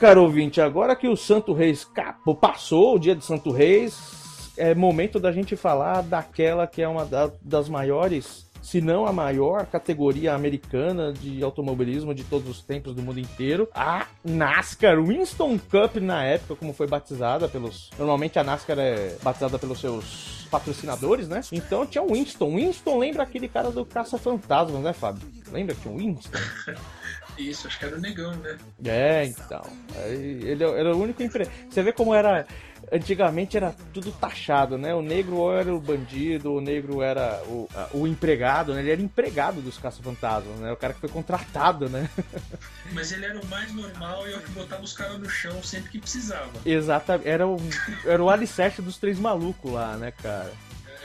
Caro ouvinte. Agora que o Santo Reis capo, passou o dia de Santo Reis, é momento da gente falar daquela que é uma da- das maiores, se não a maior categoria americana de automobilismo de todos os tempos do mundo inteiro, a NASCAR Winston Cup na época, como foi batizada pelos. Normalmente a NASCAR é batizada pelos seus patrocinadores, né? Então tinha o Winston. Winston lembra aquele cara do Caça Fantasmas, né, Fábio? Lembra que tinha o Winston? (laughs) Isso, acho que era o negão, né? É, então. Ele era o único empre... Você vê como era. Antigamente era tudo taxado, né? O negro era o bandido, o negro era o, o empregado, né? Ele era empregado dos caça-fantasmas, né? O cara que foi contratado, né? (laughs) Mas ele era o mais normal e é o que botava os caras no chão sempre que precisava. Exatamente. Era o, era o alicerce dos três malucos lá, né, cara?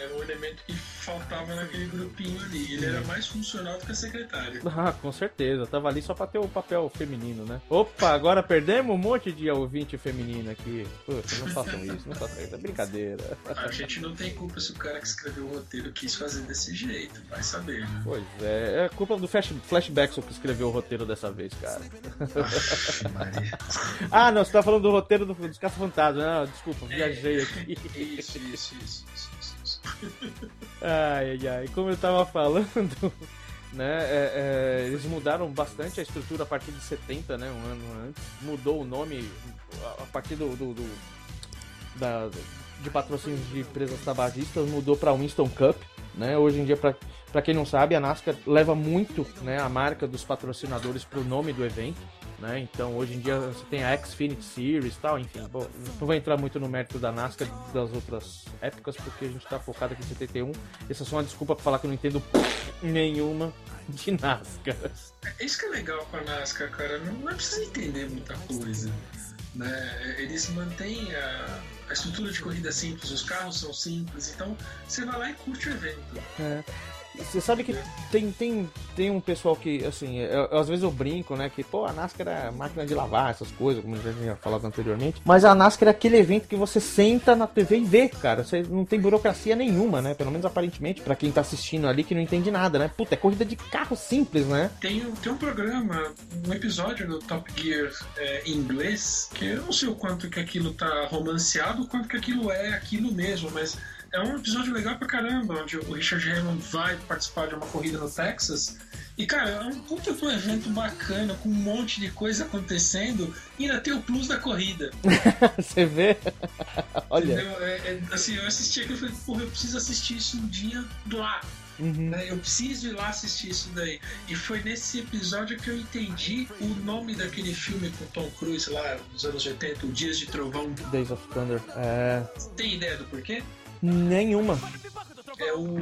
Era um elemento que faltava naquele grupinho ali. Ele era mais funcional do que a secretária. (laughs) Ah, com certeza. Tava ali só pra ter o papel feminino, né? Opa, agora perdemos um monte de ouvinte feminino aqui. Putz, não façam isso, não façam isso. É brincadeira. A gente não tem culpa se o cara que escreveu o roteiro quis fazer desse jeito. Vai saber, né? Pois é, é culpa do Flash, Flashbackson que escreveu o roteiro dessa vez, cara. (laughs) Ah, não, você tá falando do roteiro do, dos Caça-Fantasmas. Ah, desculpa, viajei aqui. Isso, isso, isso, isso, isso, isso. Ai, ai, ai. Como eu tava falando, (laughs) né, é, é, eles mudaram bastante a estrutura a partir de 70, né, um ano antes. Mudou o nome a, partir do, do- do- da, de patrocínios de empresas tabagistas, mudou para Winston Cup, né? Hoje em dia, para para quem não sabe, a NASCAR leva muito, né, a marca dos patrocinadores pro nome do evento. Né? Então hoje em dia você tem a Xfinity Series e tal, enfim. Bom, não vou entrar muito no mérito da NASCAR das outras épocas, porque a gente tá focado aqui em 71. Essa é só uma desculpa pra falar que eu não entendo (laughs) nenhuma de NASCAR. É isso que é legal com a NASCAR, cara. Não, não precisa entender muita coisa. Né? Eles mantêm a, a estrutura de corrida simples, os carros são simples, então você vai lá e curte o evento. Você sabe que tem, tem, tem um pessoal que, assim, eu- eu- às vezes eu brinco, né? Que, pô, a NASCAR é máquina de lavar, essas coisas, como já tinha falado anteriormente. Mas a NASCAR é aquele evento que você senta na TV e vê, cara. Você não tem burocracia nenhuma, né? Pelo menos aparentemente, pra quem tá assistindo ali que não entende nada, né? Puta, é corrida de carro simples, né? Tem, tem um programa, um episódio do Top Gear é, em inglês, que eu não sei o quanto que aquilo tá romanceado, o quanto que aquilo é aquilo mesmo, mas é um episódio legal pra caramba, onde o Richard Hammond vai participar de uma corrida no Texas. E, cara, é um puta de um evento bacana, com um monte de coisa acontecendo, e ainda tem o plus da corrida. (laughs) você vê? (laughs) Olha. É, é, assim, eu assisti aquilo e falei, porra, eu preciso assistir isso um dia lá. Uhum. né? Eu preciso ir lá assistir isso daí. E foi nesse episódio que eu entendi o nome daquele filme com Tom Cruise lá dos anos 80, o Dias de Trovão. Days of Thunder. É. Tem ideia do porquê? Nenhuma. É o,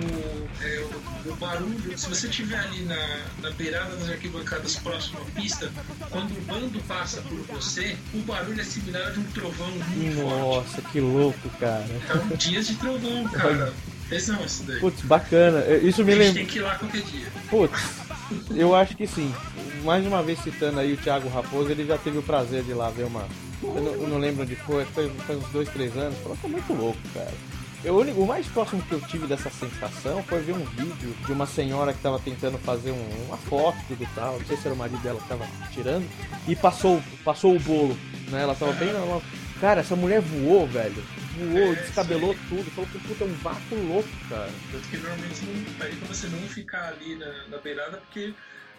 é o, o barulho. Se você estiver ali na, na beirada das arquibancadas próximo à pista, quando o bando passa por você, o barulho é similar a de um trovão muito forte. Nossa, que louco, cara. É o Dias de Trovão, cara. Tesão isso daí. Putz, bacana. Isso me A gente lembra. tem que ir lá qualquer dia. Putz, eu acho que sim. Mais uma vez citando aí o Thiago Raposo, ele já teve o prazer de ir lá ver uma. Eu não, eu não lembro onde foi, foi faz uns dois, três anos. Falou, foi muito louco, cara. Eu, o mais próximo que eu tive dessa sensação foi ver um vídeo de uma senhora que tava tentando fazer um- uma foto e tal. Não sei se era o marido dela que tava tirando. E passou, passou o bolo, né? Ela tava bem na. Cara, essa mulher voou, velho. Voou, É, descabelou tudo. Falou que puta, é um vácuo louco, cara. Tanto que normalmente não pede pra você não ficar ali na, na beirada porque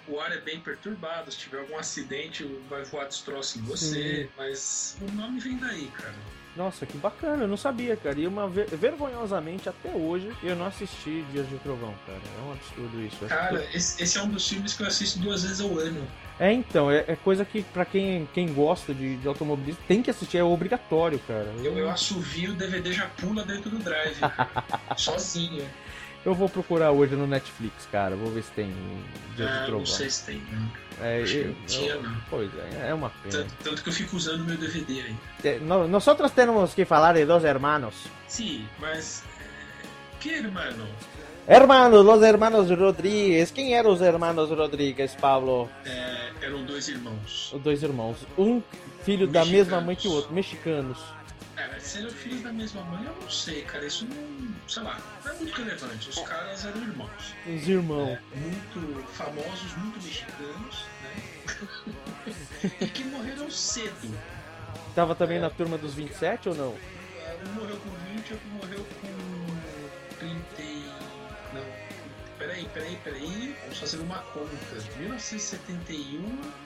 o ar é bem perturbado. Se tiver algum acidente, vai voar destroço em você. Mas o nome vem daí, cara. Nossa, que bacana, eu não sabia, cara. E uma ver- vergonhosamente até hoje eu não assisti Dias de Trovão, cara. É um absurdo isso. Acho Cara, que- esse, esse é um dos filmes que eu assisto duas vezes ao ano. É então, é, é coisa que pra quem, quem gosta de, de automobilismo tem que assistir, é obrigatório, cara. Eu, eu assovio, o DVD já pula dentro do drive. (laughs) sozinho. Eu vou procurar hoje no Netflix, cara. Vou ver se tem Dias de Ah, Trovão. não sei se tem. né? É, Acho que eu- não tinha, não. Pois é, é uma pena. Tanto, tanto que eu fico usando meu DVD aí. Eh, no- nosotros tenemos que falar de dos hermanos. Sim, mas. é, Que hermano? Hermanos, los hermanos Rodrigues. Quem eram os hermanos Rodrigues, Pablo? É, eram dois irmãos. Os dois irmãos. Um filho da Mexicanos. mesma mãe que o outro, mexicanos. É, sendo filhos da mesma mãe, eu não sei, cara. Isso não. sei lá, não é muito relevante. Os caras eram irmãos. Os irmãos. É, muito famosos, muito mexicanos, né? (laughs) e que morreram cedo. Tava também na turma dos 27 ou não? Um morreu com 20, outro morreu com Peraí, peraí, peraí. Vamos fazer uma conta. 1971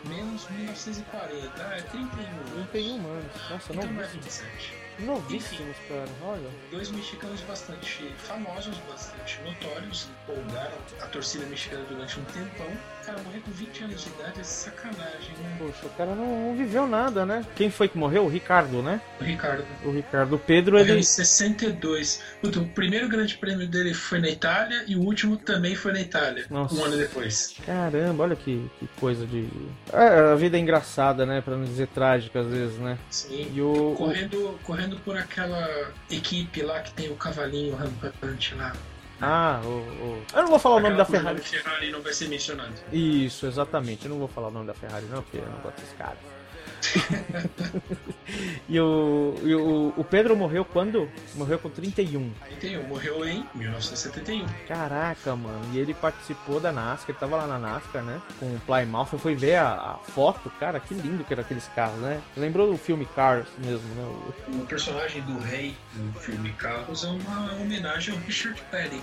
menos 1940. Ah, é 31. 31 anos. Nossa, Então não é novíssimos. 27. Novíssimos, cara. Olha. Dois mexicanos bastante famosos, bastante notórios, empolgaram a torcida mexicana durante um tempão. Cara, morrer com 20 anos de idade é sacanagem, né? Poxa, o cara não, não viveu nada, né? Quem foi que morreu? O Ricardo, né? O Ricardo. O Ricardo. O Pedro, Morreu ele. em 62. Puta, o primeiro grande prêmio dele foi na Itália e o último também foi na Itália, Nossa. um ano depois. Caramba, olha que, que coisa de. É, a vida é engraçada, né? Pra não dizer trágica às vezes, né? Sim. E o. o- Correndo, correndo por aquela equipe lá que tem o cavalinho rampante lá. Ah, o, o- Eu não vou falar o nome da Aquela Ferrari. Ferrari não vai ser mencionado. Isso, exatamente. Eu não vou falar o nome da Ferrari, não, porque eu não gosto desse cara. (laughs) e o, e o, o Pedro morreu quando? Morreu com 31. Tem um, morreu em 1971. Caraca, mano. E ele participou da NASCAR, ele tava lá na NASCAR, né? Com o Plymouth. Eu fui ver a, a foto, cara, que lindo que era aqueles carros, né? Lembrou do filme Cars mesmo, né? O- personagem do rei no filme Carros é uma homenagem ao Richard Petty.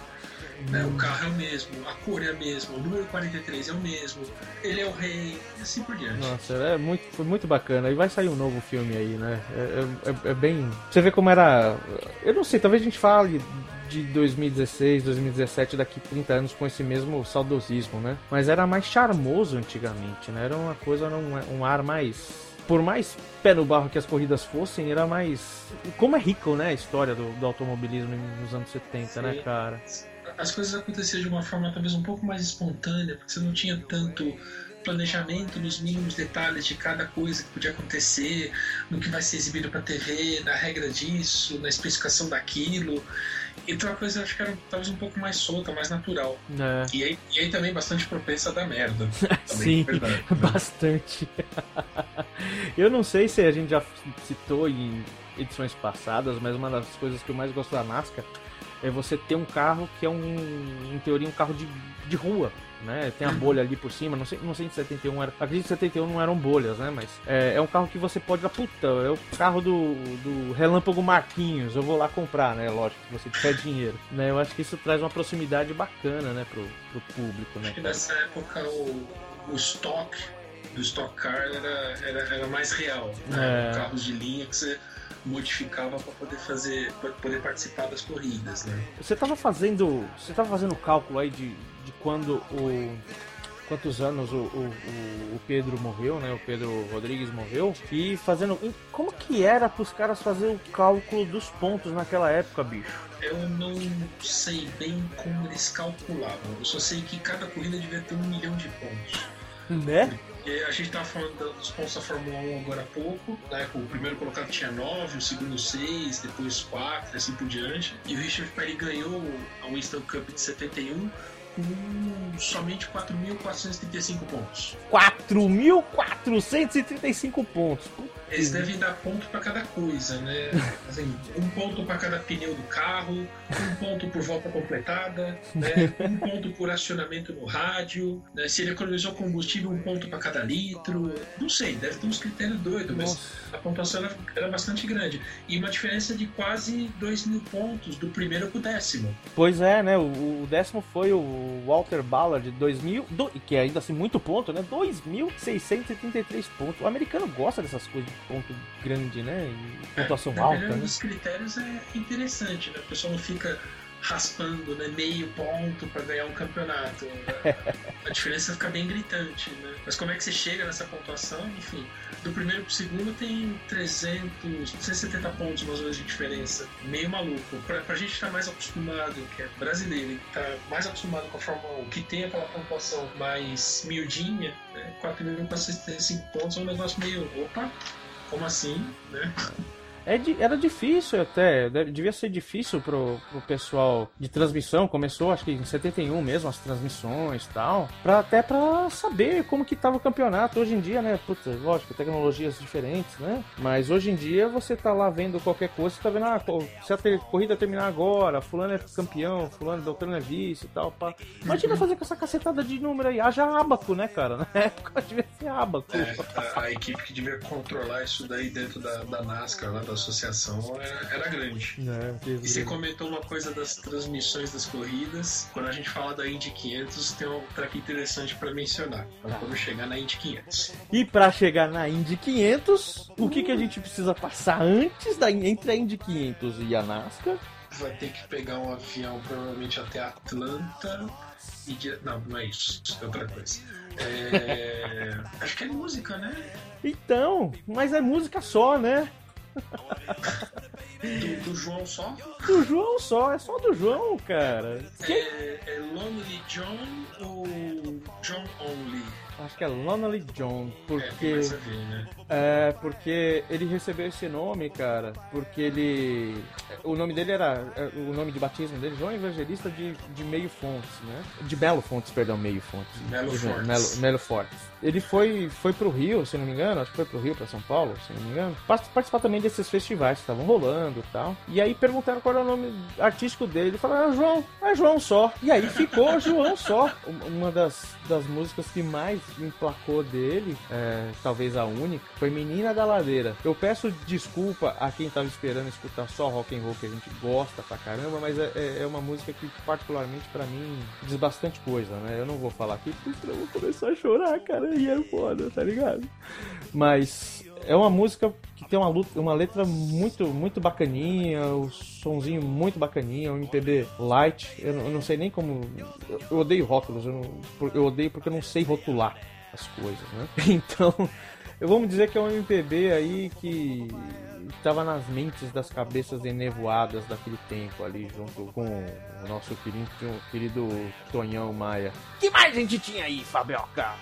Né? O carro é o mesmo, a cor é a mesma, o número 43 é o mesmo, ele é o rei, e assim por diante. Nossa, é muito, foi muito bacana. E vai sair um novo filme aí, né? É, é- é bem. Você vê como era. Eu não sei, talvez a gente fale de 2016, 2017, daqui 30 anos com esse mesmo saudosismo, né? Mas era mais charmoso antigamente, né? Era uma coisa, um, um ar mais. Por mais pé no barro que as corridas fossem, era mais. Como é rico, né? A história do, do automobilismo nos anos 70, né, Sim. cara? As coisas aconteciam de uma forma talvez um pouco mais espontânea, porque você não tinha tanto planejamento nos mínimos detalhes de cada coisa que podia acontecer, no que vai ser exibido para TV, na regra disso, na especificação daquilo. Então a coisa acho que era talvez um pouco mais solta, mais natural. É. E aí, e aí também bastante propensa a dar merda. (laughs) Também, Sim, verdade, né? (laughs) bastante. (laughs) eu não sei se a gente já citou em edições passadas, mas uma das coisas que eu mais gosto da NASCAR é você ter um carro que é um, em teoria, um carro de, de rua. Né? Tem a bolha ali por cima, não sei, não sei se 71 era. Acredito que 71 não eram bolhas, né? Mas é, é um carro que você pode. Ah, puta, é o carro do, do Relâmpago Marquinhos, eu vou lá comprar, né? Lógico, se você tiver dinheiro. Né? Eu acho que isso traz uma proximidade bacana, né, pro, pro público, né? Acho que nessa época o, o stock do Stock Car era, era, era mais real. Né? É. Carros de linha que você modificava para poder fazer, para poder participar das corridas, né? Você tava fazendo. Você tava fazendo cálculo aí de quando o. Quantos anos o, o, o- Pedro morreu, né? O Pedro Rodrigues morreu. E fazendo. Como que era pros caras fazer o cálculo dos pontos naquela época, bicho? Eu não sei bem como eles calculavam. Eu só sei que cada corrida devia ter um milhão de pontos. Né? E a gente estava falando dos pontos da Fórmula 1 agora há pouco. Né? O primeiro colocado tinha 9, o segundo 6, depois 4, assim por diante. E o Richard Petty ganhou a Winston Cup de 71 com somente 4.435 pontos. 4.435 pontos. Puta Eles devem dar ponto para cada coisa, né? (laughs) Assim, um ponto para cada pneu do carro, um ponto por volta completada, né? (laughs) um ponto por acionamento no rádio, né? se ele economizou combustível, um ponto para cada litro. Não sei, deve ter uns critérios doidos, mas a pontuação era, era bastante grande. E uma diferença de quase 2 mil pontos do primeiro pro décimo. Pois é, né? O, o décimo foi o Walter Ballard de 2000, do- que é ainda assim muito ponto, né? 2.633 pontos. O americano gosta dessas coisas ponto grande, né? E pontuação alta, Dependendo né? dos critérios é interessante, né? O pessoal não fica raspando né, meio ponto para ganhar um campeonato. A diferença fica bem gritante, né? Mas como é que você chega nessa pontuação? Enfim, do primeiro pro segundo tem 300, 170 pontos mais ou menos de diferença. Meio maluco. Pra, pra gente estar mais acostumado, que é brasileiro, e tá mais acostumado com a Fórmula 1, que tem aquela pontuação mais miudinha, né? 4.475 pontos é um negócio meio, opa, como assim, né? É era difícil até, devia ser difícil pro, pro pessoal de transmissão, começou acho que em 71 mesmo as transmissões e tal, pra, até pra saber como que tava o campeonato. Hoje em dia, né, puta, lógico, tecnologias diferentes, né, mas hoje em dia você tá lá vendo qualquer coisa, você tá vendo, ah, se a corrida terminar agora, fulano é campeão, fulano, doutorano é vice e tal, pá. Imagina fazer com essa cacetada de número aí, haja abaco, né, cara, (laughs) na época devia ser abaco. É, a, a equipe que devia controlar isso daí dentro da, da NASCAR, lá da associação, era, era grande. É, E você comentou uma coisa das transmissões das corridas. Quando a gente fala da Indy 500, tem um track interessante pra mencionar. Então, Tá. quando chegar na Indy 500. E pra chegar na Indy 500, o que, que a gente precisa passar antes da entre a Indy 500 e a NASCAR? Vai ter que pegar um avião, provavelmente até Atlanta. E Não, não é isso. É outra coisa. É, (laughs) Acho que é música, né? Então, mas é música só, né? Do, do João só. Do João só, é só do João, cara. É, é Lonely John ou John Only? Acho que é Lonely John, É, porque a ver, né? é porque ele recebeu esse nome, cara, porque ele o nome dele era é, o nome de batismo dele, João Evangelista de, de Meio Fontes, né? De Belo Fontes, perdão, Meio Fontes. Melo De- Fortes. Melo, Melo Fortes. Ele foi foi pro Rio, se não me engano, acho que foi pro Rio, pra São Paulo, se não me engano, pa- participar também desses festivais estavam rolando e tal. E aí perguntaram qual era o nome artístico dele, ele falou: "É João, é João só". E aí ficou (laughs) João só. Um- Uma das, das músicas que mais emplacou dele, é, talvez a única, foi Menina da Ladeira. Eu peço desculpa a quem tava esperando escutar só rock and roll que a gente gosta pra caramba, mas é, é- é uma música que particularmente pra mim diz bastante coisa, né? Eu não vou falar aqui porque eu vou começar a chorar, cara, e é foda, tá ligado? Mas é uma música que tem uma, luta, uma letra muito, muito bacaninha, o sonzinho muito bacaninha, um MPB light. Eu, não- eu não sei nem como. Eu, eu odeio rótulos, eu, não- eu odeio porque eu não sei rotular as coisas, né? (laughs) Então, eu vamos dizer que é um MPB aí que estava nas mentes das cabeças enevoadas daquele tempo ali, junto com o nosso querido, querido Tonhão Maia. que mais a gente tinha aí, Fabioca?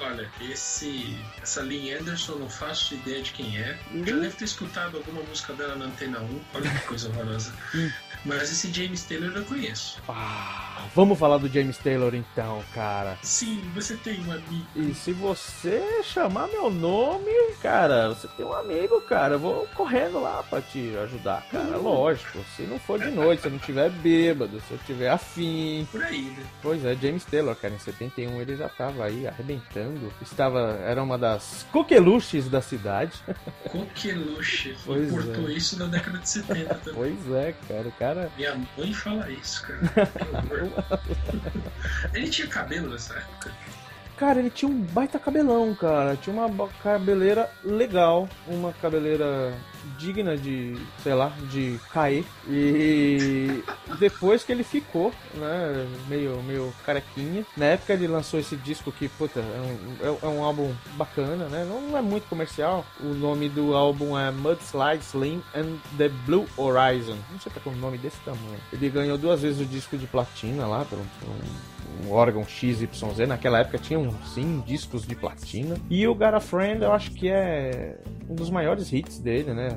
Olha, esse, essa Lynn Anderson, não faço ideia de quem é. Já deve ter escutado alguma música dela na Antena 1. Olha que coisa horrorosa. (laughs) Mas esse James Taylor eu conheço. Ah, vamos falar do James Taylor então, cara. Sim, você tem um amigo. E se você chamar meu nome, cara, você tem um amigo, cara. Eu vou correndo lá pra te ajudar, cara. Lógico. Se não for de noite, se eu não tiver bêbado, se eu tiver afim. Por aí, né? Pois é, James Taylor, cara, em 71 ele já tava aí arrebentando. Estava, era uma das coqueluches da cidade. (laughs) Coqueluche. Pois Importou é. isso na década de 70 também. Pois é, cara, o cara. Minha mãe fala isso, cara. (laughs) Ele tinha cabelo nessa época. Cara, ele tinha um baita cabelão, cara. Tinha uma cabeleira legal, uma cabeleira digna de, sei lá, de cair. E depois que ele ficou, né, meio, meio carequinha. Na época ele lançou esse disco que, puta, é um, é- é um álbum bacana, né? Não é muito comercial. O nome do álbum é Mudslide Slim and the Blue Horizon. Não sei pra que é um nome desse tamanho. Ele ganhou duas vezes o disco de platina lá, por um, um um órgão XYZ. Naquela época sim discos de platina. E o Got a Friend eu acho que é um dos maiores hits dele, né?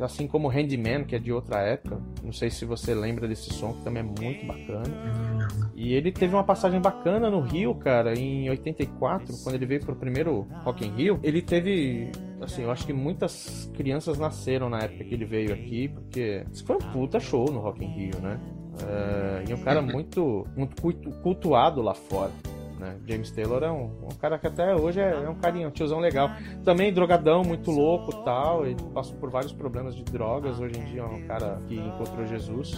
Assim como o Handyman, que é de outra época. Não sei se você lembra desse som, que também é muito bacana. E ele teve uma passagem bacana no Rio, cara, em 84, quando ele veio pro primeiro Rock in Rio. Ele teve, assim, eu acho que muitas crianças nasceram na época que ele veio aqui, porque isso foi um puta show no Rock in Rio, né? É, e um cara (laughs) muito, muito cultu- cultuado lá fora. Né? James Taylor é um, um cara que até hoje é, é um carinho, um tiozão legal. Também drogadão, muito louco tal. Ele passou por vários problemas de drogas. Hoje em dia é um cara que encontrou Jesus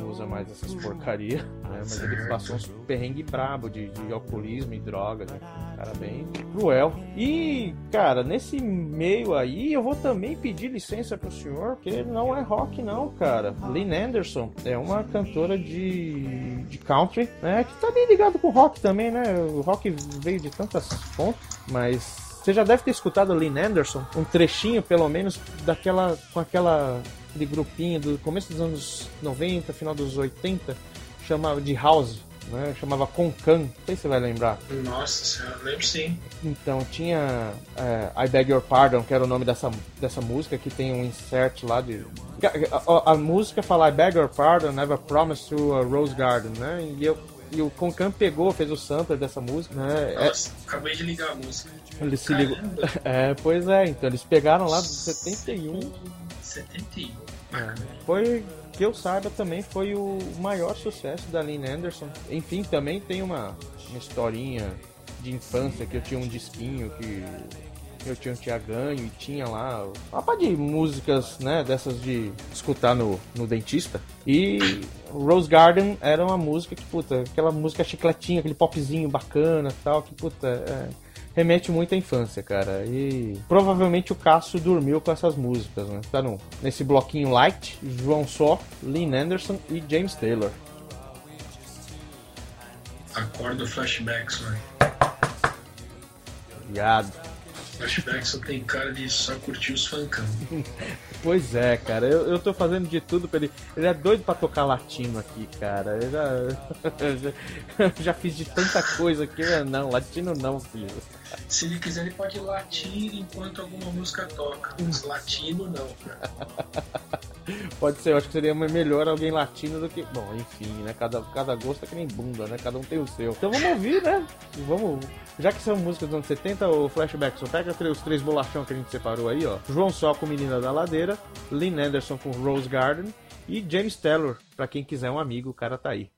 não usa mais essas porcaria. Né? Mas ele passou uns perrengue brabo de, de alcoolismo e drogas. Né? Um cara bem cruel. E, cara, nesse meio aí eu vou também pedir licença pro senhor, porque não é rock, não, cara. Lynn Anderson é uma cantora de, de country, né? Que tá bem ligado com o rock também, né? O rock veio de tantas fontes, mas. Você já deve ter escutado a Lynn Anderson, um trechinho pelo menos daquela com aquela aquele grupinho do começo dos anos 90, final dos 80, chamava de House. né? Chamava Concan, não sei se você vai lembrar. Nossa senhora, lembro sim. Então tinha é, I Beg Your Pardon, que era o nome dessa, dessa música, que tem um insert lá de. A, a- a música fala I Beg Your Pardon, Never Promise to a Rose Garden, né? E, eu, e o Concan pegou, fez o sampler dessa música, né? É, Nossa, acabei de ligar a música. ele se ligou. Caramba. É, pois é, então eles pegaram lá do 71. 71. É, Foi, que eu saiba, também foi o maior sucesso da Lynn Anderson. Enfim, também tem uma, uma historinha de infância que eu tinha um disquinho que eu tinha, tinha ganho e tinha lá uma par de músicas, né, dessas de escutar no, no dentista. E Rose Garden era uma música que, puta, aquela música chicletinha, aquele popzinho bacana e tal, que, puta, é, remete muito à infância, cara. E provavelmente o Cássio dormiu com essas músicas, né? Tá no, nesse bloquinho light, João Só, Lynn Anderson e James Taylor. Acorda o flashback, mano. Viado. Flashback só tem cara de só curtir os funkão. (laughs) Pois é, cara, eu, eu tô fazendo de tudo pra ele. Ele é doido pra tocar latino aqui, cara. Eu já, (laughs) já, (laughs) já fiz de tanta coisa aqui. Não, latino não, filho. Se ele quiser, ele pode latir enquanto alguma música toca. Mas latino não, cara. Pode ser, eu acho que seria melhor alguém latino do que. Bom, enfim, né? Cada, cada gosto é que nem bunda, né? Cada um tem o seu. Então vamos ouvir, né? Vamos. Já que são músicas dos anos 70, o flashback só pega os três bolachão que a gente separou aí, ó. João Só com Menina da Ladeira, Lynn Anderson com Rose Garden e James Taylor, pra quem quiser um amigo, o cara tá aí.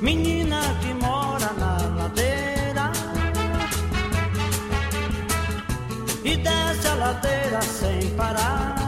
Menina que mora na ladeira E desce a ladeira sem parar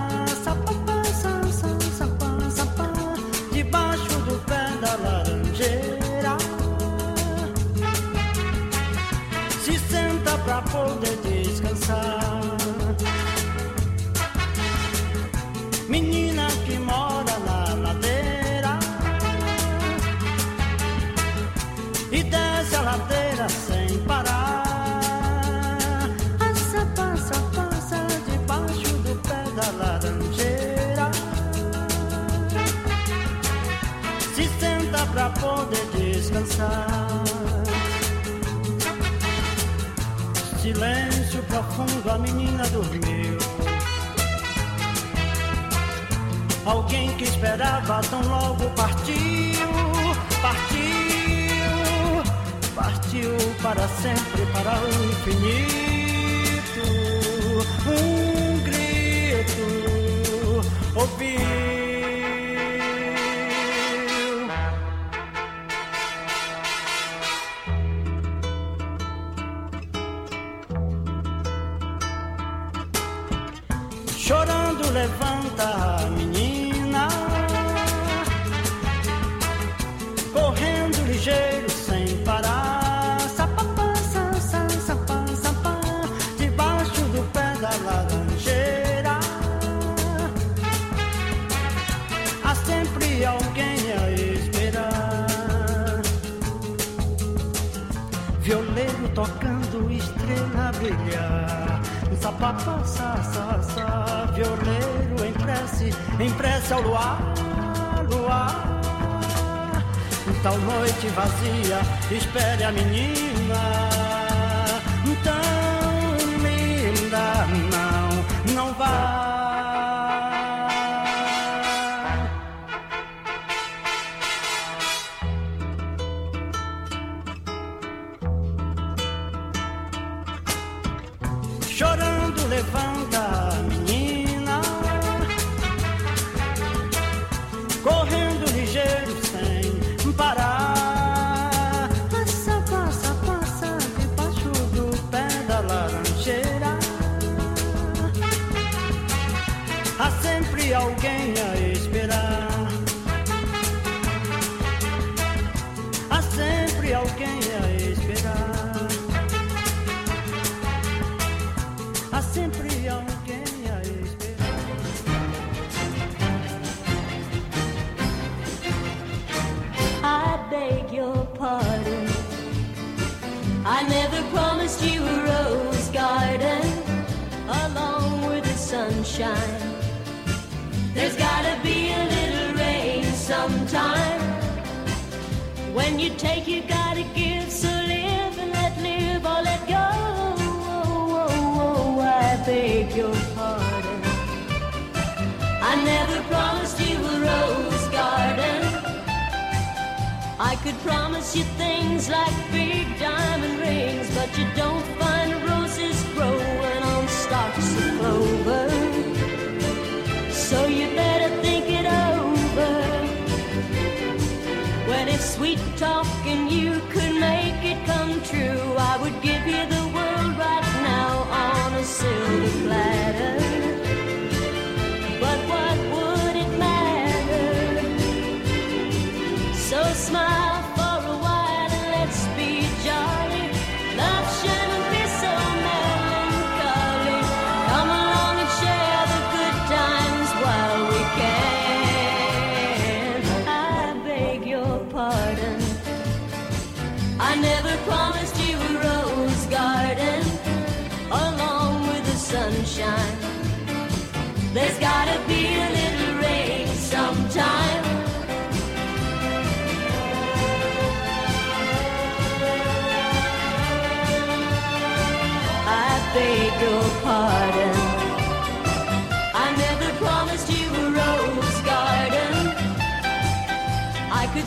descansar. Silêncio profundo, a menina dormiu. Alguém que esperava tão logo partiu, partiu, partiu para sempre, para o infinito. Um grito ouviu. Estrela a brilhar Sapapá, sa, sa, sa Violeiro em prece, em prece ao luar, luar. Tal noite vazia, espere a menina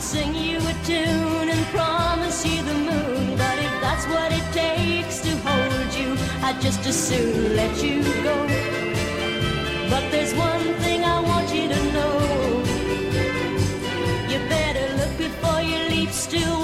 could sing you a tune and promise you the moon, but if that's what it takes to hold you, I'd just as soon let you go. But there's one thing I want you to know. You better look before you leap. Still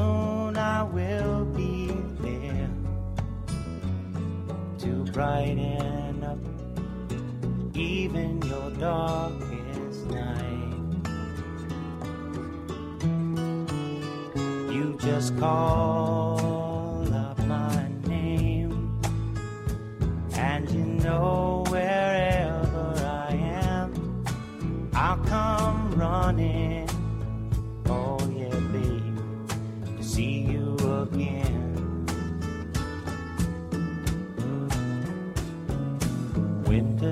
soon I will be there to brighten up even your darkest night. You just call up my name, and you know wherever I am, I'll come running.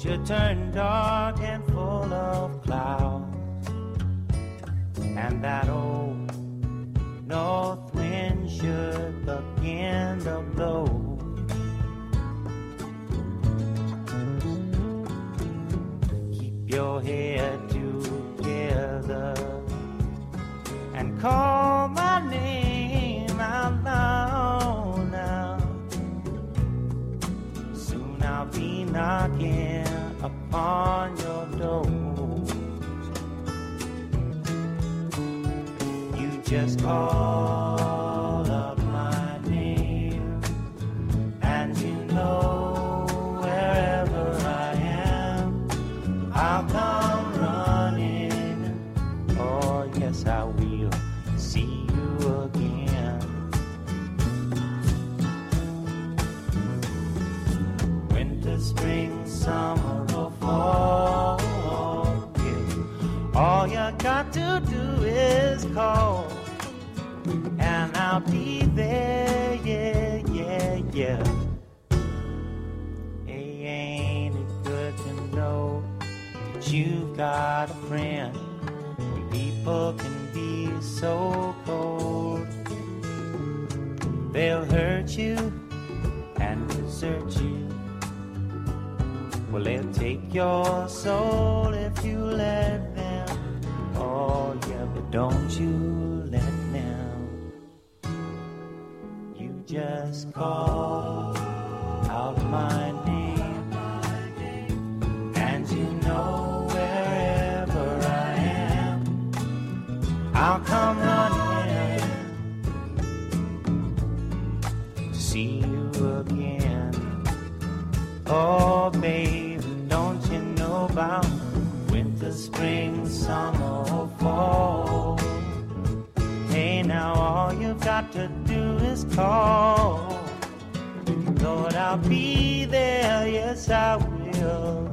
should turn dark and full of clouds, and that old north wind should begin to blow. Keep your head together and call my name out loud now. Soon I'll be knocking upon your door. You just call you've got a friend? People can be so cold. They'll hurt you and desert you. Well, they'll take your soul if you let them. Oh, yeah, but don't you let them. You just call Oh, baby, don't you know about winter, spring, summer, or fall? Hey, now all you've got to do is call. Lord, I'll be there, yes, I will.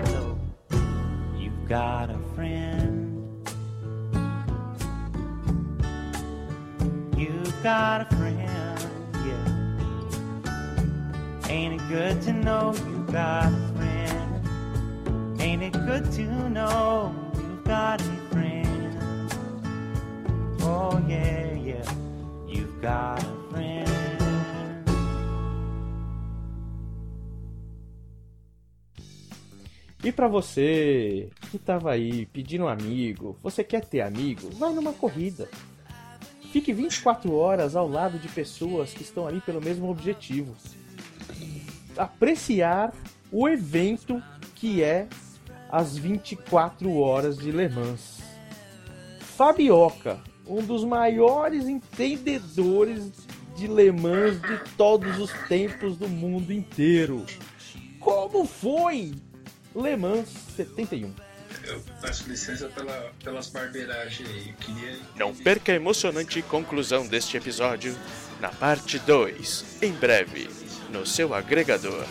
You've got a friend. You've got a friend, yeah. Ain't it good to know you've got a friend? Ain't it good to know you've got a friend? Oh, yeah, yeah, you've got a friend. E pra você que tava aí pedindo um amigo, você quer ter amigo? Vai numa corrida. Fique 24 horas ao lado de pessoas que estão ali pelo mesmo objetivo. Apreciar o evento que é as 24 horas de Le Mans. Fabioca, um dos maiores entendedores de Le Mans de todos os tempos do mundo inteiro. Como foi Le Mans 71? Eu peço licença pela, pelas barbeiragens aí. Queria. Não perca a emocionante conclusão deste episódio na parte 2, em breve, no seu agregador.